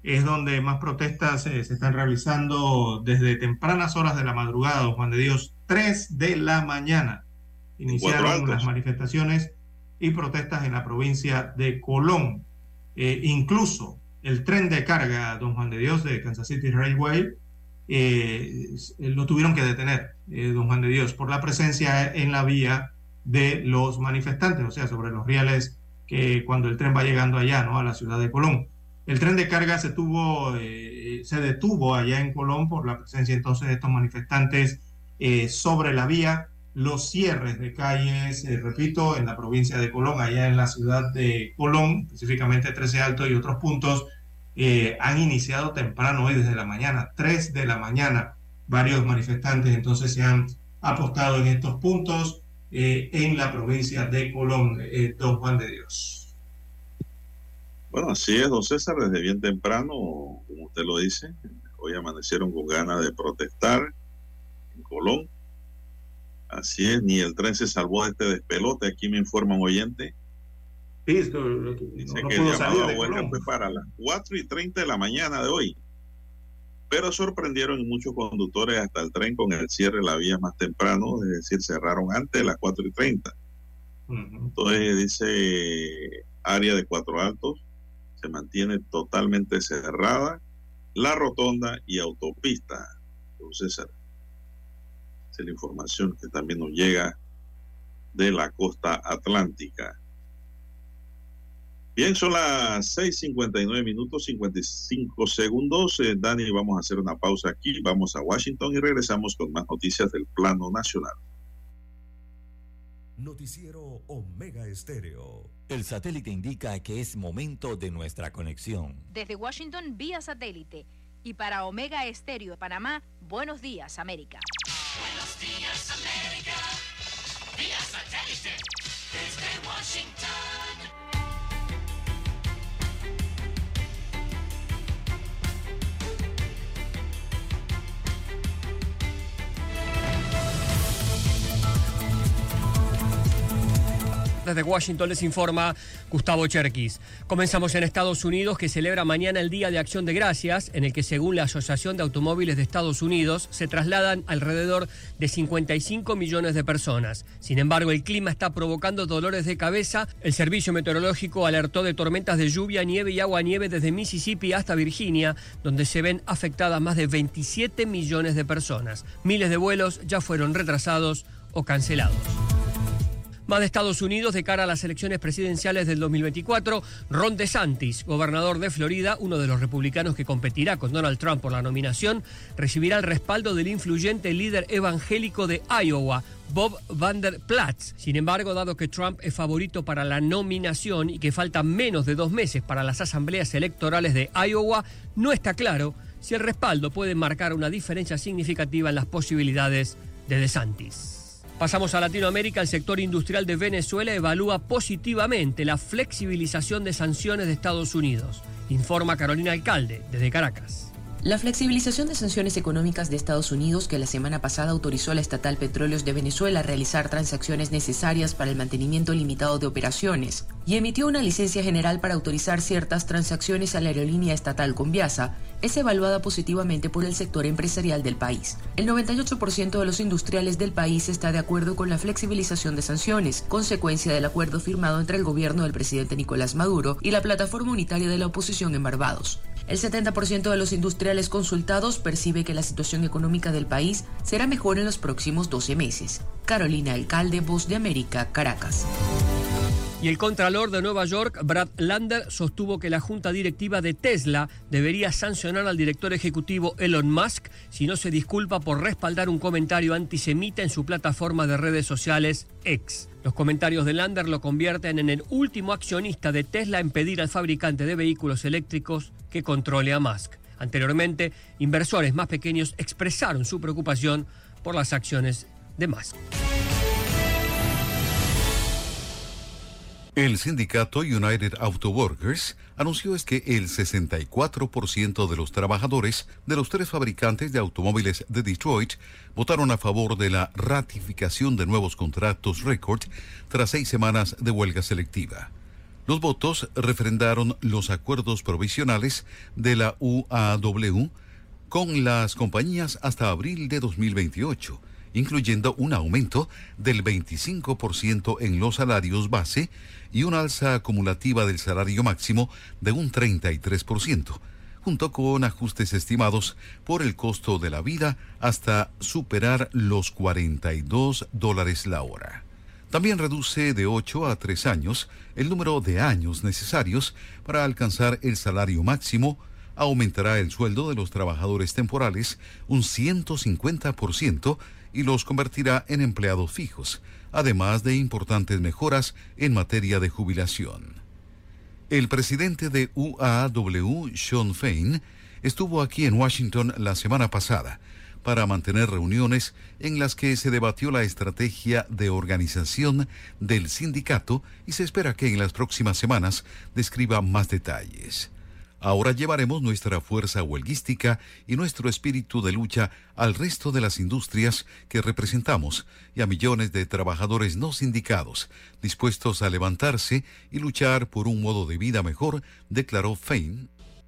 Es donde más protestas eh, se están realizando desde tempranas horas de la madrugada, don Juan de Dios, 3 de la mañana. Iniciaron las manifestaciones y protestas en la provincia de Colón. Eh, incluso el tren de carga, don Juan de Dios, de Kansas City Railway, eh, lo tuvieron que detener, eh, don Juan de Dios, por la presencia en la vía de los manifestantes, o sea, sobre los riales que cuando el tren va llegando allá, ¿no? A la ciudad de Colón. El tren de carga se tuvo, se detuvo allá en Colón por la presencia entonces de estos manifestantes sobre la vía los cierres de calles, eh, repito, en la provincia de Colón, allá en la ciudad de Colón, específicamente 13 Alto y otros puntos, eh, han iniciado temprano hoy desde la mañana, 3 de la mañana. Varios manifestantes entonces se han apostado en estos puntos eh, en la provincia de Colón, eh, don Juan de Dios. Bueno, así es, don César, desde bien temprano, como usted lo dice, hoy amanecieron con ganas de protestar en Colón. Así es, ni el tren se salvó de este despelote, aquí me informan oyente. Sí, Dice que el llamado a huelga fue para las 4 y 30 de la mañana de hoy. Pero sorprendieron muchos conductores hasta el tren con el cierre de la vía más temprano, es decir, cerraron antes de las 4 y 30. Entonces dice área de Cuatro Altos se mantiene totalmente cerrada, la rotonda y autopista. Entonces, esa es la información que también nos llega de la costa atlántica. Bien, son las 6:59 minutos 55 segundos. Eh, Dani, vamos a hacer una pausa aquí. Vamos a Washington y regresamos con más noticias del plano nacional. Noticiero Omega Estéreo. El satélite indica que es momento de nuestra conexión. Desde Washington vía satélite y para Omega Estéreo de Panamá, buenos días América. Buenos días América, vía satélite desde Washington. Desde Washington les informa Gustavo Cherkis. Comenzamos en Estados Unidos, que celebra mañana el Día de Acción de Gracias, en el que según la Asociación de Automóviles de Estados Unidos se trasladan alrededor de 55 millones de personas. Sin embargo, el clima está provocando dolores de cabeza. El Servicio Meteorológico alertó de tormentas de lluvia, nieve y agua nieve desde Mississippi hasta Virginia, donde se ven afectadas más de 27 millones de personas. Miles de vuelos ya fueron retrasados o cancelados. Más de Estados Unidos de cara a las elecciones presidenciales del 2024, Ron DeSantis, gobernador de Florida, uno de los republicanos que competirá con Donald Trump por la nominación, recibirá el respaldo del influyente líder evangélico de Iowa, Bob Vander Platz. Sin embargo, dado que Trump es favorito para la nominación y que faltan menos de dos meses para las asambleas electorales de Iowa, no está claro si el respaldo puede marcar una diferencia significativa en las posibilidades de DeSantis. Pasamos a Latinoamérica. El sector industrial de Venezuela evalúa positivamente la flexibilización de sanciones de Estados Unidos, informa Carolina Alcalde desde Caracas. La flexibilización de sanciones económicas de Estados Unidos, que la semana pasada autorizó a la estatal Petróleos de Venezuela a realizar transacciones necesarias para el mantenimiento limitado de operaciones, y emitió una licencia general para autorizar ciertas transacciones a la aerolínea estatal Conviasa, es evaluada positivamente por el sector empresarial del país. El 98% de los industriales del país está de acuerdo con la flexibilización de sanciones, consecuencia del acuerdo firmado entre el gobierno del presidente Nicolás Maduro y la plataforma unitaria de la oposición en Barbados. El 70% de los industriales consultados percibe que la situación económica del país será mejor en los próximos 12 meses. Carolina Alcalde, Voz de América, Caracas. Y el Contralor de Nueva York, Brad Lander, sostuvo que la junta directiva de Tesla debería sancionar al director ejecutivo Elon Musk si no se disculpa por respaldar un comentario antisemita en su plataforma de redes sociales X. Los comentarios de Lander lo convierten en el último accionista de Tesla en pedir al fabricante de vehículos eléctricos que controle a Musk. Anteriormente, inversores más pequeños expresaron su preocupación por las acciones de Musk. El sindicato United Auto Workers anunció es que el 64% de los trabajadores de los tres fabricantes de automóviles de Detroit votaron a favor de la ratificación de nuevos contratos récord tras seis semanas de huelga selectiva. Los votos refrendaron los acuerdos provisionales de la UAW con las compañías hasta abril de 2028 incluyendo un aumento del 25% en los salarios base y una alza acumulativa del salario máximo de un 33%, junto con ajustes estimados por el costo de la vida hasta superar los 42 dólares la hora. También reduce de 8 a 3 años el número de años necesarios para alcanzar el salario máximo, aumentará el sueldo de los trabajadores temporales un 150% y los convertirá en empleados fijos, además de importantes mejoras en materia de jubilación. El presidente de UAW, Sean Fain, estuvo aquí en Washington la semana pasada para mantener reuniones en las que se debatió la estrategia de organización del sindicato y se espera que en las próximas semanas describa más detalles. Ahora llevaremos nuestra fuerza huelguística y nuestro espíritu de lucha al resto de las industrias que representamos y a millones de trabajadores no sindicados dispuestos a levantarse y luchar por un modo de vida mejor, declaró Fein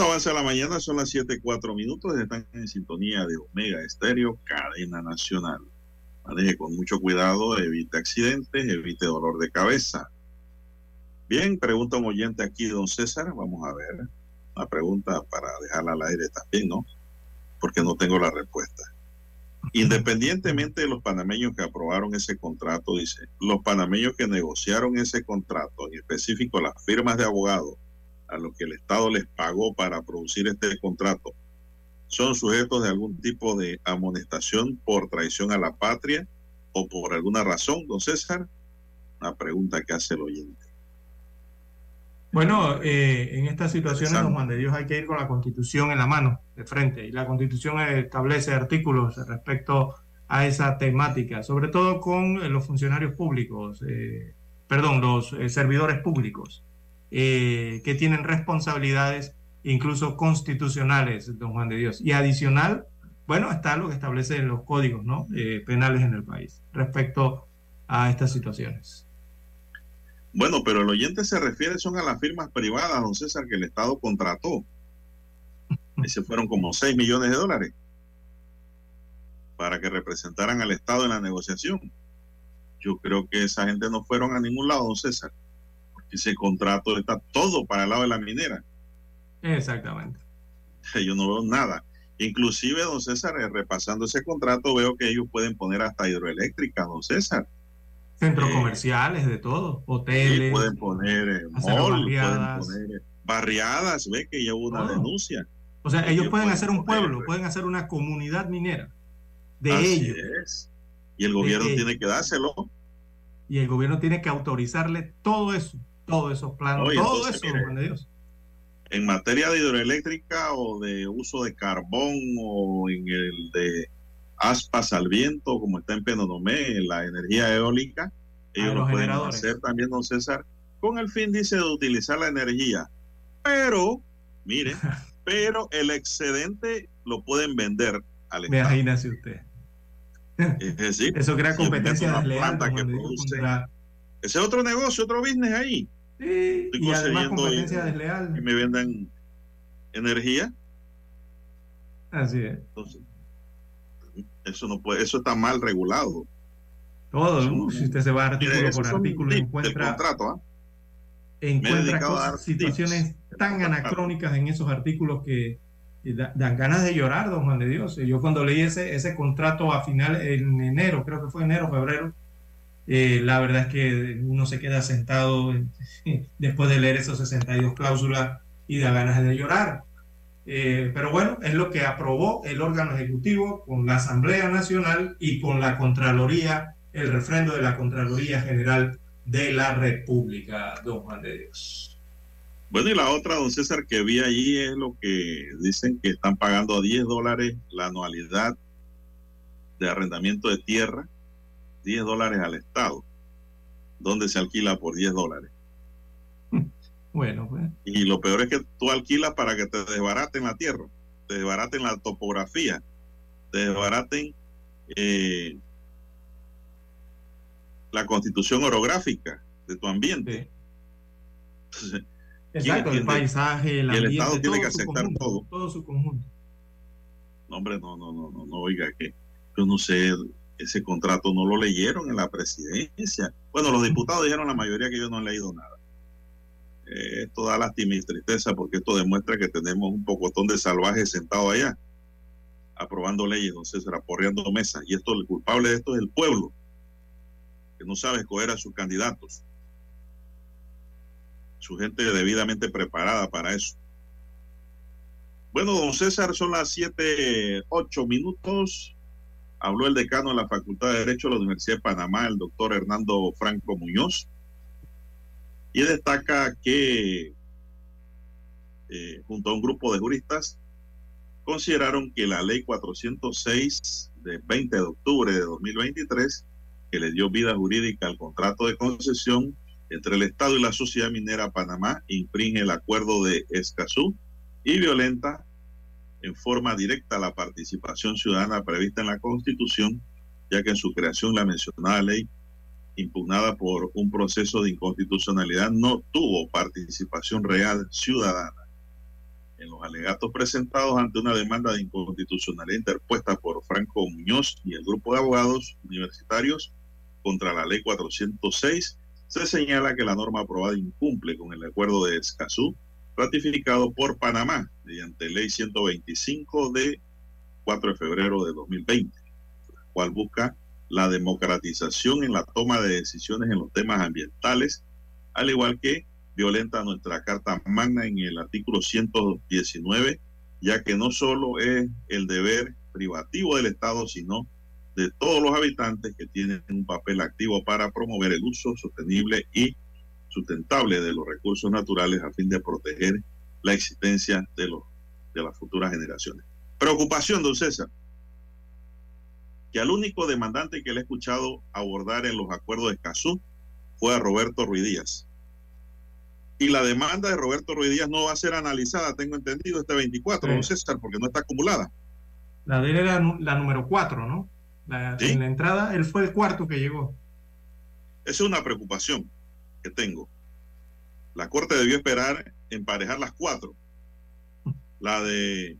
Bueno, avanza la mañana, son las 7, 4 minutos, están en sintonía de Omega Estéreo, cadena nacional. Maneje con mucho cuidado, evite accidentes, evite dolor de cabeza. Bien, pregunta un oyente aquí, don César, vamos a ver. Una pregunta para dejarla al aire también, ¿no? Porque no tengo la respuesta. Independientemente de los panameños que aprobaron ese contrato, dice, los panameños que negociaron ese contrato, en específico las firmas de abogados, a lo que el Estado les pagó para producir este contrato son sujetos de algún tipo de amonestación por traición a la patria o por alguna razón, don César? Una pregunta que hace el oyente. Bueno, eh, en estas situaciones, don Juan de Dios, hay que ir con la Constitución en la mano, de frente, y la Constitución establece artículos respecto a esa temática, sobre todo con eh, los funcionarios públicos, eh, perdón, los servidores públicos. Eh, que tienen responsabilidades incluso constitucionales, don Juan de Dios. Y adicional, bueno, está lo que establecen los códigos ¿no? Eh, penales en el país respecto a estas situaciones. Bueno, pero el oyente se refiere son a las firmas privadas, don César, que el Estado contrató. Ese fueron como 6 millones de dólares para que representaran al Estado en la negociación. Yo creo que esa gente no fueron a ningún lado, don César ese contrato está todo para el lado de la minera. Exactamente. Yo no veo nada. Inclusive, don César, eh, repasando ese contrato, veo que ellos pueden poner hasta hidroeléctrica, don César. Centros eh, comerciales, de todo, hoteles. pueden poner eh, barriadas. pueden poner barriadas, ve que ya hubo una denuncia. O sea, ellos, pueden hacer un pueblo, pueden hacer una comunidad minera de ellos. Y el gobierno tiene que dárselo. Y el gobierno tiene que autorizarle todo eso todos esos planos, todo eso, Dios. En materia de hidroeléctrica o de uso de carbón o en el de aspas al viento, como está en Penonomé, la energía eólica, ellos lo pueden hacer también, don César, con el fin, dice, de utilizar la energía. Pero, mire, pero el excedente lo pueden vender al Estado. Imagínese usted. Es decir, eso crea competencia desleal. Ese es otro negocio, otro business ahí y además competencia desleal. Y me vendan energía. Así es. eso no puede, eso está mal regulado. Todo, si usted se va artículo por artículo, encuentra, ¿ah? encuentra situaciones tan anacrónicas en esos artículos que dan ganas de llorar, don Juan de Dios. Yo cuando leí ese, ese contrato a final, en enero, creo que fue enero, febrero, eh, la verdad es que uno se queda sentado después de leer esas 62 cláusulas y da ganas de llorar. Eh, pero bueno, es lo que aprobó el órgano ejecutivo con la Asamblea Nacional y con la Contraloría, el refrendo de la Contraloría General de la República, don Juan de Dios. Bueno, y la otra, don César, que vi allí es lo que dicen que están pagando a 10 dólares la anualidad de arrendamiento de tierra 10 dólares al Estado, donde se alquila por 10 dólares. Bueno, pues. Y lo peor es que tú alquilas para que te desbaraten la tierra, te desbaraten la topografía, te desbaraten eh, la constitución orográfica de tu ambiente. Exacto, el paisaje, el ambiente, el Estado tiene que aceptar todo. Todo su conjunto. No, hombre, no, no, no, no, no, oiga, que yo no sé ese contrato no lo leyeron en la presidencia. Bueno, los diputados dijeron la mayoría que yo no han leído nada. Eh, esto da lástima y tristeza porque esto demuestra que tenemos un pocotón de salvajes sentados allá, aprobando leyes, don César, aporreando mesas. Y esto, el culpable de esto es el pueblo, que no sabe escoger a sus candidatos. Su gente debidamente preparada para eso. Bueno, don César, son las siete, ocho minutos habló el decano de la Facultad de Derecho de la Universidad de Panamá, el doctor Hernando Franco Muñoz, y destaca que eh, junto a un grupo de juristas consideraron que la ley 406 de 20 de octubre de 2023, que le dio vida jurídica al contrato de concesión entre el Estado y la sociedad minera Panamá, infringe el acuerdo de Escazú y violenta en forma directa la participación ciudadana prevista en la Constitución, ya que en su creación la mencionada ley, impugnada por un proceso de inconstitucionalidad, no tuvo participación real ciudadana. En los alegatos presentados ante una demanda de inconstitucionalidad interpuesta por Franco Muñoz y el grupo de abogados universitarios contra la ley 406, se señala que la norma aprobada incumple con el acuerdo de Escazú ratificado por Panamá mediante ley 125 de 4 de febrero de 2020, la cual busca la democratización en la toma de decisiones en los temas ambientales, al igual que violenta nuestra Carta Magna en el artículo 119, ya que no solo es el deber privativo del Estado, sino de todos los habitantes que tienen un papel activo para promover el uso sostenible y sustentable de los recursos naturales a fin de proteger la existencia de, los, de las futuras generaciones. Preocupación, don César, que al único demandante que le he escuchado abordar en los acuerdos de Escazú fue a Roberto Ruidías. Y la demanda de Roberto Ruidías no va a ser analizada, tengo entendido, este 24, don César, porque no está acumulada. La de él era la número 4, ¿no? En la entrada, él fue el cuarto que llegó. Esa es una preocupación que tengo. La Corte debió esperar emparejar las cuatro. La de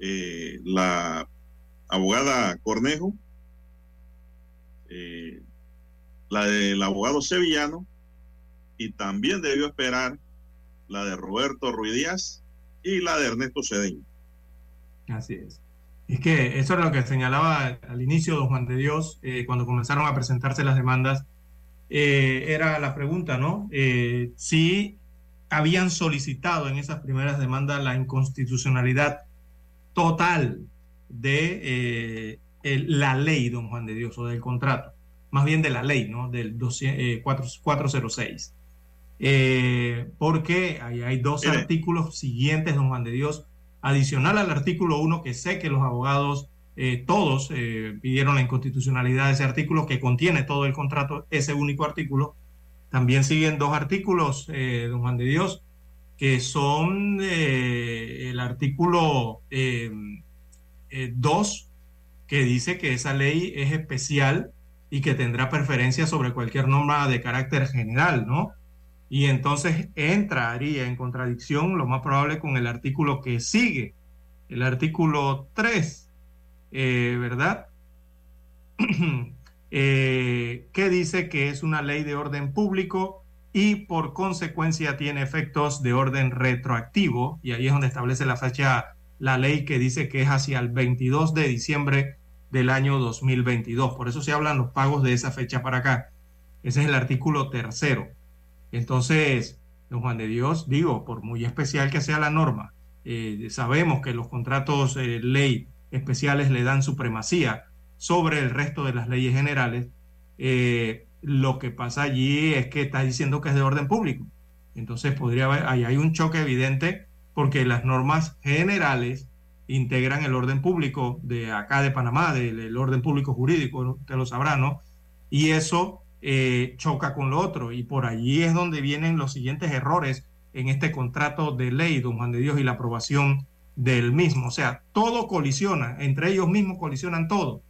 eh, la abogada Cornejo, eh, la del abogado sevillano y también debió esperar la de Roberto Ruidías y la de Ernesto Cedeño. Así es. Es que eso es lo que señalaba al inicio don Juan de Dios, eh, cuando comenzaron a presentarse las demandas, eh, era la pregunta, ¿no? Eh, si habían solicitado en esas primeras demandas la inconstitucionalidad total de eh, la ley, don Juan de Dios, o del contrato, más bien de la ley, ¿no? Del 406. porque ahí hay dos artículos siguientes, don Juan de Dios, adicional al artículo 1 que sé que los abogados eh, todos eh, pidieron la inconstitucionalidad de ese artículo que contiene todo el contrato, ese único artículo. También siguen dos artículos, eh, don Juan de Dios, que son el artículo 2, que dice que esa ley es especial y que tendrá preferencia sobre cualquier norma de carácter general, ¿no? Y entonces entraría en contradicción, lo más probable, con el artículo que sigue, el artículo 3, eh, ¿verdad? eh, que dice que es una ley de orden público y por consecuencia tiene efectos de orden retroactivo, y ahí es donde establece la fecha la ley que dice que es hacia el 22 de diciembre del año 2022. Por eso se hablan los pagos de esa fecha para acá. Ese es el artículo tercero. Entonces, don Juan de Dios, digo, por muy especial que sea la norma, eh, sabemos que los contratos eh, ley especiales le dan supremacía sobre el resto de las leyes generales, eh, lo que pasa allí es que está diciendo que es de orden público. Entonces podría haber, ahí hay un choque evidente porque las normas generales integran el orden público de acá de Panamá, del orden público jurídico, usted lo sabrá, ¿no? Y eso eh, choca con lo otro y por allí es donde vienen los siguientes errores en este contrato de ley, don Juan de Dios, y la aprobación del mismo. O sea, todo colisiona, entre ellos mismos colisionan todo.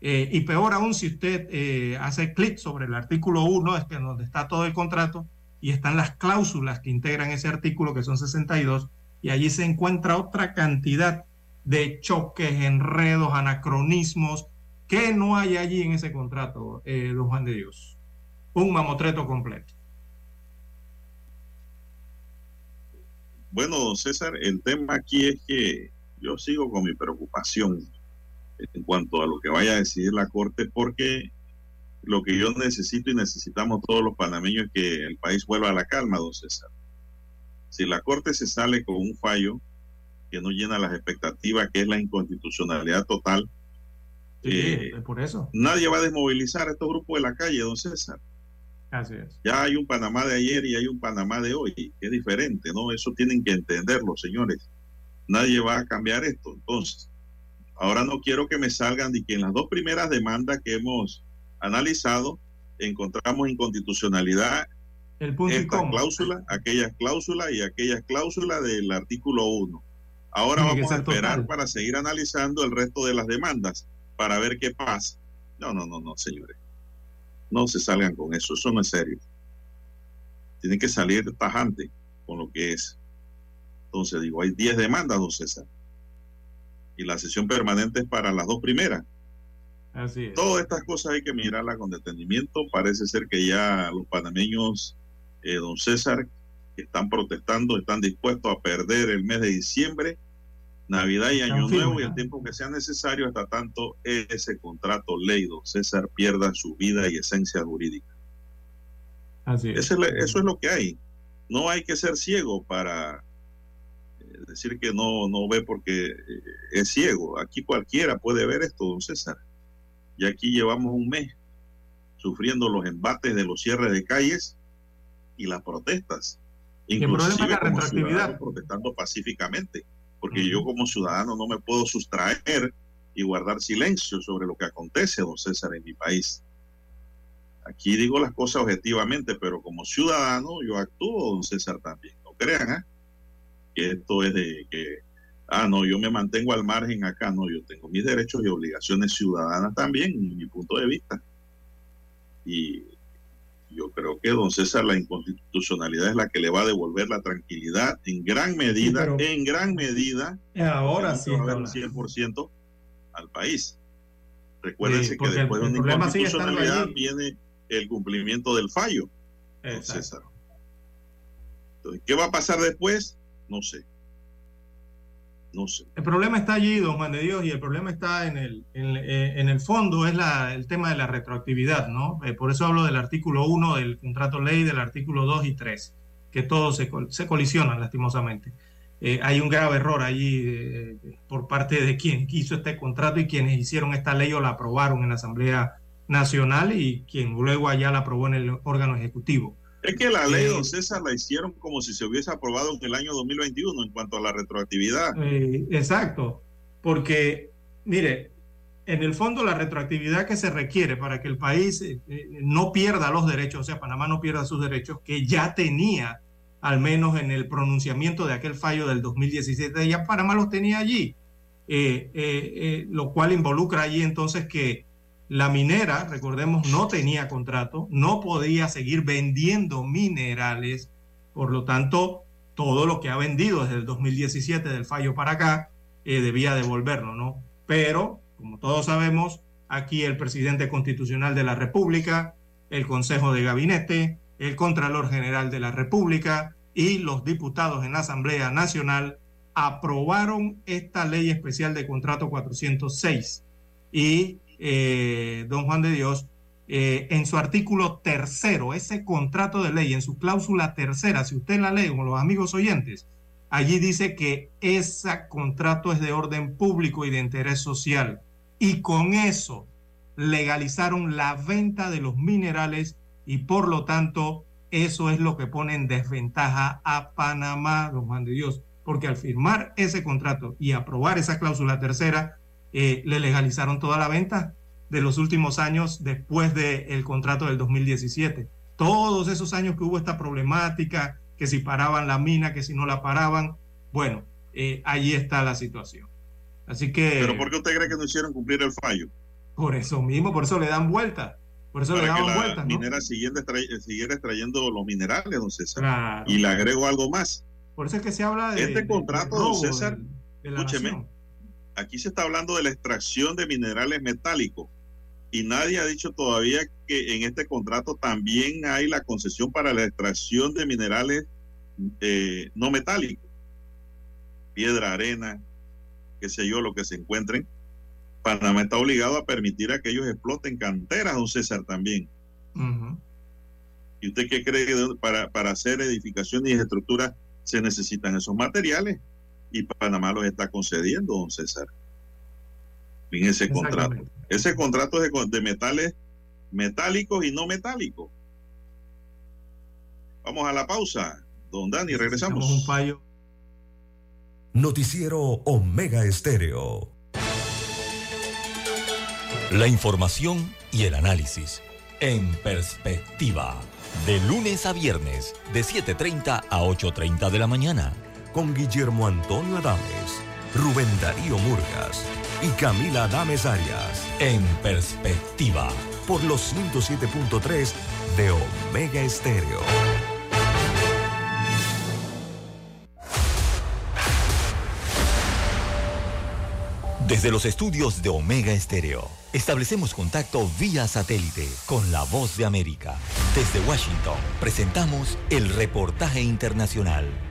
Eh, y peor aún si usted eh, hace clic sobre el artículo 1, es que donde está todo el contrato, y están las cláusulas que integran ese artículo, que son 62, y allí se encuentra otra cantidad de choques, enredos, anacronismos, ¿Qué no hay allí en ese contrato, eh, don Juan de Dios? Un mamotreto completo. Bueno, don César, el tema aquí es que yo sigo con mi preocupación en cuanto a lo que vaya a decidir la Corte, porque lo que yo necesito y necesitamos todos los panameños es que el país vuelva a la calma, don César. Si la Corte se sale con un fallo que no llena las expectativas, que es la inconstitucionalidad total, Sí, eh, por eso. nadie va a desmovilizar a estos grupos de la calle, don César. Así es. Ya hay un Panamá de ayer y hay un Panamá de hoy, que es diferente, ¿no? Eso tienen que entenderlo, señores. Nadie va a cambiar esto. Entonces, ahora no quiero que me salgan de que en las dos primeras demandas que hemos analizado encontramos inconstitucionalidad El punto esta cláusula, aquellas cláusulas y aquellas cláusulas del artículo 1. Ahora Tiene vamos a esperar total. para seguir analizando el resto de las demandas para ver qué pasa. No, no, no, no, señores. No se salgan con eso, eso no es serio. Tienen que salir tajante con lo que es. Entonces digo, hay 10 demandas, don César. Y la sesión permanente es para las dos primeras. Así es. Todas estas cosas hay que mirarlas con detenimiento. Parece ser que ya los panameños, eh, don César, que están protestando, están dispuestos a perder el mes de diciembre, Navidad y Año firmes, Nuevo y el tiempo que sea necesario hasta tanto ese contrato ley, don César, pierda su vida y esencia jurídica. Así es. Eso es, eso es lo que hay. No hay que ser ciego para eh, decir que no, no ve porque eh, es ciego. Aquí cualquiera puede ver esto, don César. Y aquí llevamos un mes sufriendo los embates de los cierres de calles y las protestas. el problema Inclusive la como retroactividad. ciudadano protestando pacíficamente. Porque yo como ciudadano no me puedo sustraer y guardar silencio sobre lo que acontece, don César, en mi país. Aquí digo las cosas objetivamente, pero como ciudadano yo actúo, don César, también. No crean, ¿ah? Que esto es de que, ah, no, yo me mantengo al margen acá. No, yo tengo mis derechos y obligaciones ciudadanas también, en mi punto de vista. Y yo creo que, don César, la inconstitucionalidad es la que le va a devolver la tranquilidad en gran medida, pero- en gran medida, Ahora sí. va a está haber un hablando. 100% al país. Recuérdense Sí, que después de una inconstitucionalidad viene el cumplimiento del fallo. don. César. Entonces, ¿qué va a pasar después? No sé. El problema está allí, don Juan de Dios, y el problema está en el, en, eh, el fondo, es la, el tema de la retroactividad, ¿no? Eh, por eso hablo del artículo 1 del contrato ley, del artículo 2 y 3, que todos se, se colisionan lastimosamente. Eh, hay un grave error allí por parte de quien hizo este contrato y quienes hicieron esta ley o la aprobaron en la Asamblea Nacional y quien luego allá la aprobó en el órgano ejecutivo. Es que la ley, Eh, don César, la hicieron como si se hubiese aprobado en el año 2021 en cuanto a la retroactividad. Eh, exacto, porque, mire, en el fondo la retroactividad que se requiere para que el país eh, eh, no pierda los derechos, o sea, Panamá no pierda sus derechos, que ya tenía, al menos en el pronunciamiento de aquel fallo del 2017, ya Panamá los tenía allí, Eh, eh, eh, lo cual involucra allí entonces que la minera, recordemos, no tenía contrato, no podía seguir vendiendo minerales, por lo tanto, todo lo que ha vendido desde el 2017 del fallo para acá, eh, debía devolverlo, ¿no? Pero, como todos sabemos, aquí el presidente constitucional de la República, el Consejo de Gabinete, el Contralor General de la República y los diputados en la Asamblea Nacional aprobaron esta ley especial de contrato 406. Y eh, don Juan de Dios, eh, en su artículo tercero, ese contrato de ley, en su cláusula tercera, si usted la lee con los amigos oyentes, allí dice que ese contrato es de orden público y de interés social. Y con eso legalizaron la venta de los minerales y por lo tanto eso es lo que pone en desventaja a Panamá, don Juan de Dios, porque al firmar ese contrato y aprobar esa cláusula tercera, eh, le legalizaron toda la venta de los últimos años después del contrato del 2017. Todos esos años que hubo esta problemática, que si paraban la mina, que si no la paraban, bueno, eh, allí está la situación. Así que... ¿Pero por qué usted cree que no hicieron cumplir el fallo? Por eso mismo, por eso le dan vuelta. Por eso le Para daban la vueltas, ¿no? minera siguiera, extra- siguiera extrayendo los minerales, don César. Claro. Y le agrego algo más. Por eso es que se habla de. Este contrato, de don César, de- de la escúcheme, nación. Aquí se está hablando de la extracción de minerales metálicos. y nadie ha dicho todavía que en este contrato también hay la concesión para la extracción de minerales eh, no metálicos, piedra, arena, qué sé yo, lo que se encuentren. Panamá está obligado a permitir a que ellos exploten canteras, don César, también. ¿Y usted qué cree que para, para hacer edificaciones y estructuras se necesitan esos materiales? Y Panamá los está concediendo, don César en ese contrato. Ese contrato es de, metales metálicos y no metálicos. Vamos a la pausa, don Dani, regresamos. Un fallo. Noticiero Omega Estéreo. La información y el análisis en perspectiva. De lunes a viernes, de 7.30 a 8.30 de la mañana. Con Guillermo Antonio Adames, Rubén Darío Murgas y Camila Dames Arias. En perspectiva. Por los 107.3 de Omega Estéreo. Desde los estudios de Omega Estéreo, establecemos contacto vía satélite con la voz de América. Desde Washington, presentamos el reportaje internacional.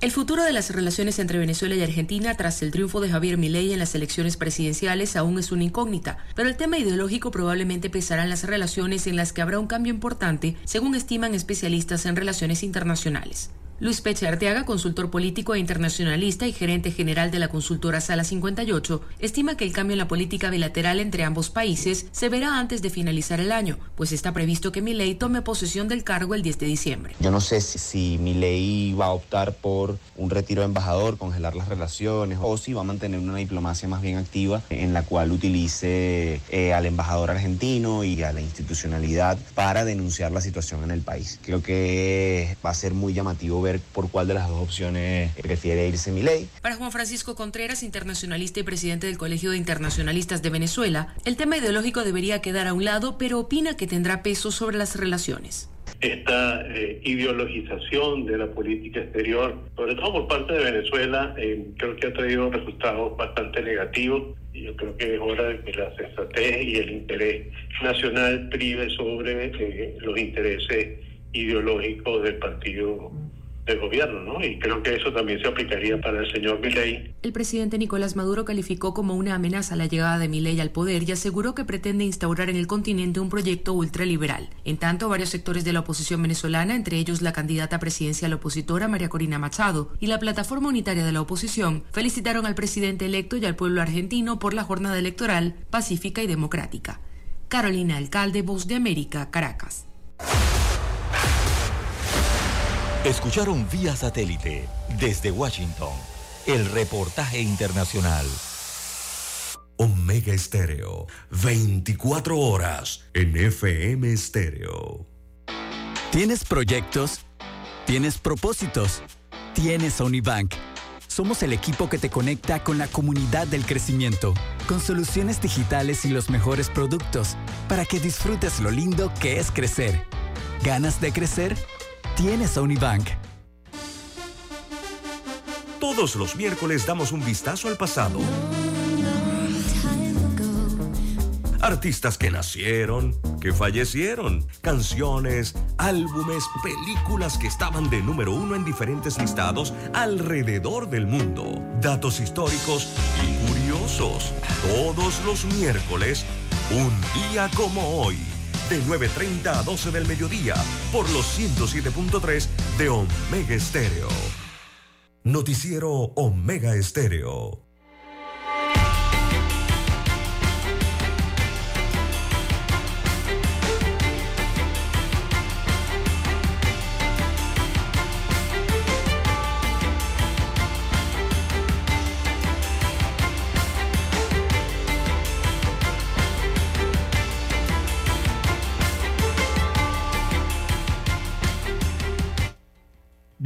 El futuro de las relaciones entre Venezuela y Argentina tras el triunfo de Javier Milei en las elecciones presidenciales aún es una incógnita, pero el tema ideológico probablemente pesará en las relaciones en las que habrá un cambio importante, según estiman especialistas en relaciones internacionales. Luis Peche Arteaga, consultor político e internacionalista y gerente general de la consultora Sala 58, estima que el cambio en la política bilateral entre ambos países se verá antes de finalizar el año, pues está previsto que Milei tome posesión del cargo el 10 de diciembre. Yo no sé si, si Milei va a optar por un retiro de embajador, congelar las relaciones, o si va a mantener una diplomacia más bien activa en la cual utilice eh, al embajador argentino y a la institucionalidad para denunciar la situación en el país. Creo que va a ser muy llamativo ver por cuál de las dos opciones prefiere irse mi ley. Para Juan Francisco Contreras, internacionalista y presidente del Colegio de Internacionalistas de Venezuela, el tema ideológico debería quedar a un lado, pero opina que tendrá peso sobre las relaciones esta eh, ideologización de la política exterior, sobre todo por parte de Venezuela, eh, creo que ha traído resultados bastante negativos y yo creo que es hora de que la sensatez y el interés nacional prive sobre eh, los intereses ideológicos del partido gobierno, ¿no? Y creo que eso también se aplicaría para el señor Milei. El presidente Nicolás Maduro calificó como una amenaza la llegada de Milei al poder y aseguró que pretende instaurar en el continente un proyecto ultraliberal. En tanto, varios sectores de la oposición venezolana, entre ellos la candidata presidencial opositora María Corina Machado y la plataforma unitaria de la oposición, felicitaron al presidente electo y al pueblo argentino por la jornada electoral pacífica y democrática. Carolina Alcalde, Voz de América, Caracas. Escucharon vía satélite desde Washington el reportaje internacional. Omega Estéreo, 24 horas en FM Estéreo. ¿Tienes proyectos? ¿Tienes propósitos? ¿Tienes Unibank? Somos el equipo que te conecta con la comunidad del crecimiento, con soluciones digitales y los mejores productos, para que disfrutes lo lindo que es crecer. ¿Ganas de crecer? Tienes a Unibank. Todos los miércoles damos un vistazo al pasado. Artistas que nacieron, que fallecieron, canciones, álbumes, películas que estaban de número uno en diferentes listados alrededor del mundo, datos históricos y curiosos. Todos los miércoles, un día como hoy de 9.30 a 12 del mediodía por los 107.3 de Omega Estéreo. Noticiero Omega Estéreo.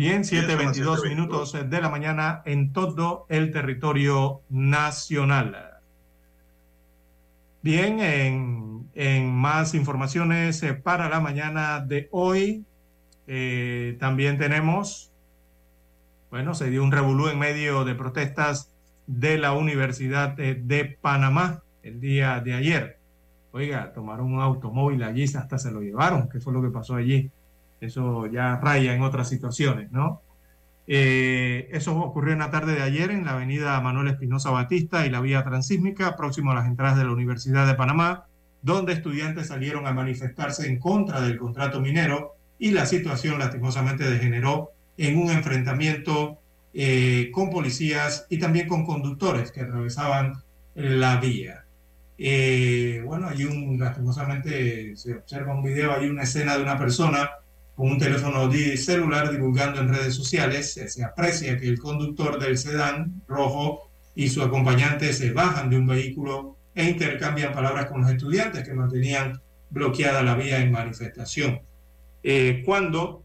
Bien, 7.22 minutos de la mañana en todo el territorio nacional. Bien, en, más informaciones eh, para la mañana de hoy, eh, también tenemos, bueno, se dio un revolú en medio de protestas de la Universidad de, de Panamá el día de ayer. Oiga, tomaron un automóvil allí, hasta se lo llevaron. ¿Qué fue lo que pasó allí? Eso ya raya en otras situaciones, ¿no? Eh, eso ocurrió en la tarde de ayer en la avenida Manuel Espinosa Batista y la vía transísmica, próximo a las entradas de la Universidad de Panamá, donde estudiantes salieron a manifestarse en contra del contrato minero y la situación lastimosamente degeneró en un enfrentamiento eh, con policías y también con conductores que atravesaban la vía. Eh, bueno, hay un, lastimosamente se observa un video, hay una escena de una persona con un teléfono celular divulgando en redes sociales. Se aprecia que el conductor del sedán rojo y su acompañante se bajan de un vehículo e intercambian palabras con los estudiantes que mantenían bloqueada la vía en manifestación. Eh, cuando,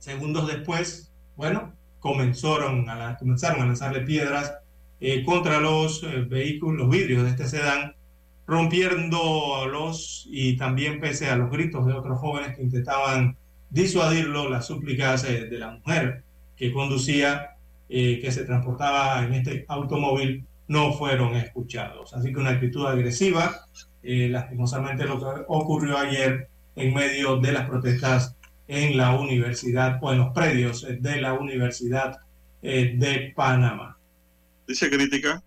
segundos después, bueno, comenzaron a, comenzaron a lanzarle piedras eh, contra los eh, vehículos, los vidrios de este sedán, rompiéndolos y también pese a los gritos de otros jóvenes que intentaban disuadirlo, las súplicas de la mujer que conducía, que se transportaba en este automóvil, no fueron escuchados. Así que una actitud agresiva, lastimosamente lo que ocurrió ayer en medio de las protestas en la universidad o en los predios de la Universidad eh, de Panamá. Dice crítica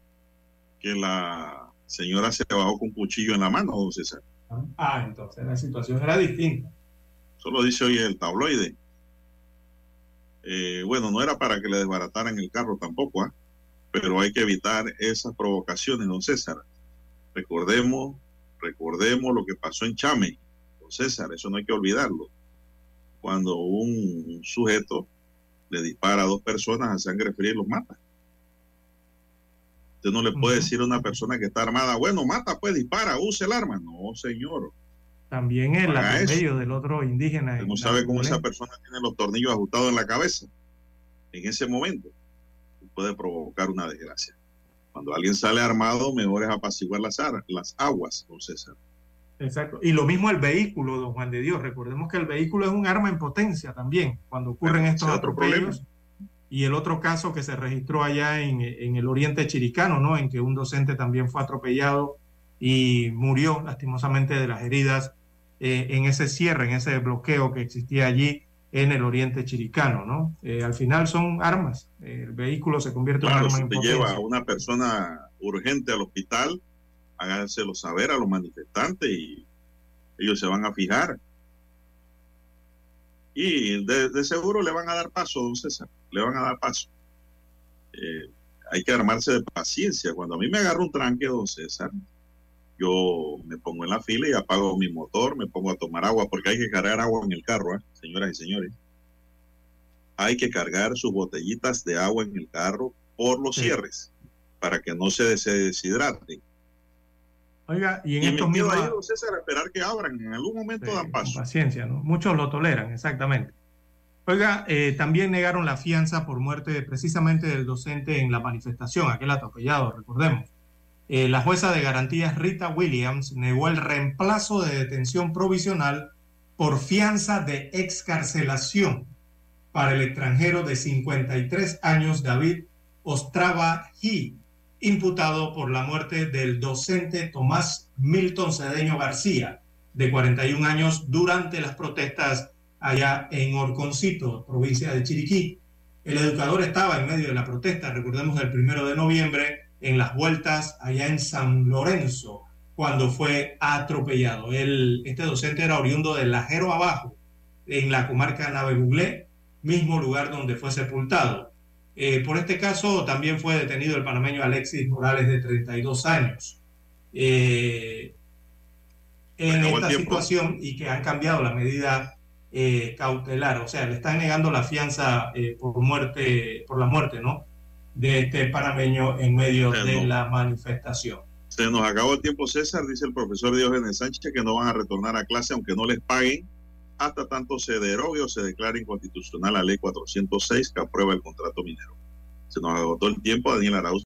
que la señora se bajó con un cuchillo en la mano, don César. Ah, entonces la situación era distinta. Solo dice hoy el tabloide. Eh, bueno, no era para que le desbarataran el carro tampoco, ¿ah? pero hay que evitar esas provocaciones, don César. Recordemos, recordemos lo que pasó en Chame, don César, eso no hay que olvidarlo cuando un sujeto le dispara a dos personas a sangre fría y los mata. Usted no le puede decir a una persona que está armada, bueno, mata, pues dispara, use el arma. No, señor. También el atropello del otro indígena. No sabe cómo esa persona tiene los tornillos ajustados en la cabeza. En ese momento puede provocar una desgracia. Cuando alguien sale armado, mejor es apaciguar las, las aguas, don César. Exacto. Y lo mismo el vehículo, don Juan de Dios. Recordemos que el vehículo es un arma en potencia también cuando ocurren estos atropellos. Y el otro caso que se registró allá en, el oriente chiricano, ¿no? En que un docente también fue atropellado y murió lastimosamente de las heridas eh, en ese cierre, en ese bloqueo que existía allí en el oriente chiricano, ¿no? Eh, al final son armas. el vehículo se convierte en un arma en potencia. lleva a una persona urgente al hospital háganselo saber a los manifestantes y ellos se van a fijar. Y de, seguro le van a dar paso, don César, le van a dar paso. Eh, hay que armarse de paciencia. Cuando a mí me agarra un tranque, don César, yo me pongo en la fila y apago mi motor, me pongo a tomar agua, porque hay que cargar agua en el carro, ¿eh? señoras y señores. Hay que cargar sus botellitas de agua en el carro por los cierres, para que no se, deshidraten. Oiga, y en estos mismos. César, esperar que abran, en algún momento dan paso. Paciencia, ¿no? Muchos lo toleran, exactamente. Oiga, eh, también negaron la fianza por muerte precisamente del docente en la manifestación, aquel atropellado, recordemos. Eh, la jueza de garantías Rita Williams negó el reemplazo de detención provisional por fianza de excarcelación para el extranjero de 53 años David Ostrava G imputado por la muerte del docente Tomás Milton Cedeño García, de 41 años, durante las protestas allá en Orconcito, provincia de Chiriquí. El educador estaba en medio de la protesta, recordemos el primero de noviembre, en las vueltas allá en San Lorenzo, cuando fue atropellado. este docente era oriundo de Lajero Abajo, en la comarca Nave Buglé, mismo lugar donde fue sepultado. Eh, por este caso también fue detenido el panameño Alexis Morales de 32 años. Eh, en esta situación y que han cambiado la medida eh, cautelar, o sea, le están negando la fianza por muerte, por la muerte, ¿no? De este panameño en medio de la manifestación. Se nos acabó el tiempo, César, dice el profesor Diógenes Sánchez, que no van a retornar a clase aunque no les paguen hasta tanto se derogue o se declare inconstitucional la ley 406 que aprueba el contrato minero. Se nos agotó el tiempo, Daniel Arauz.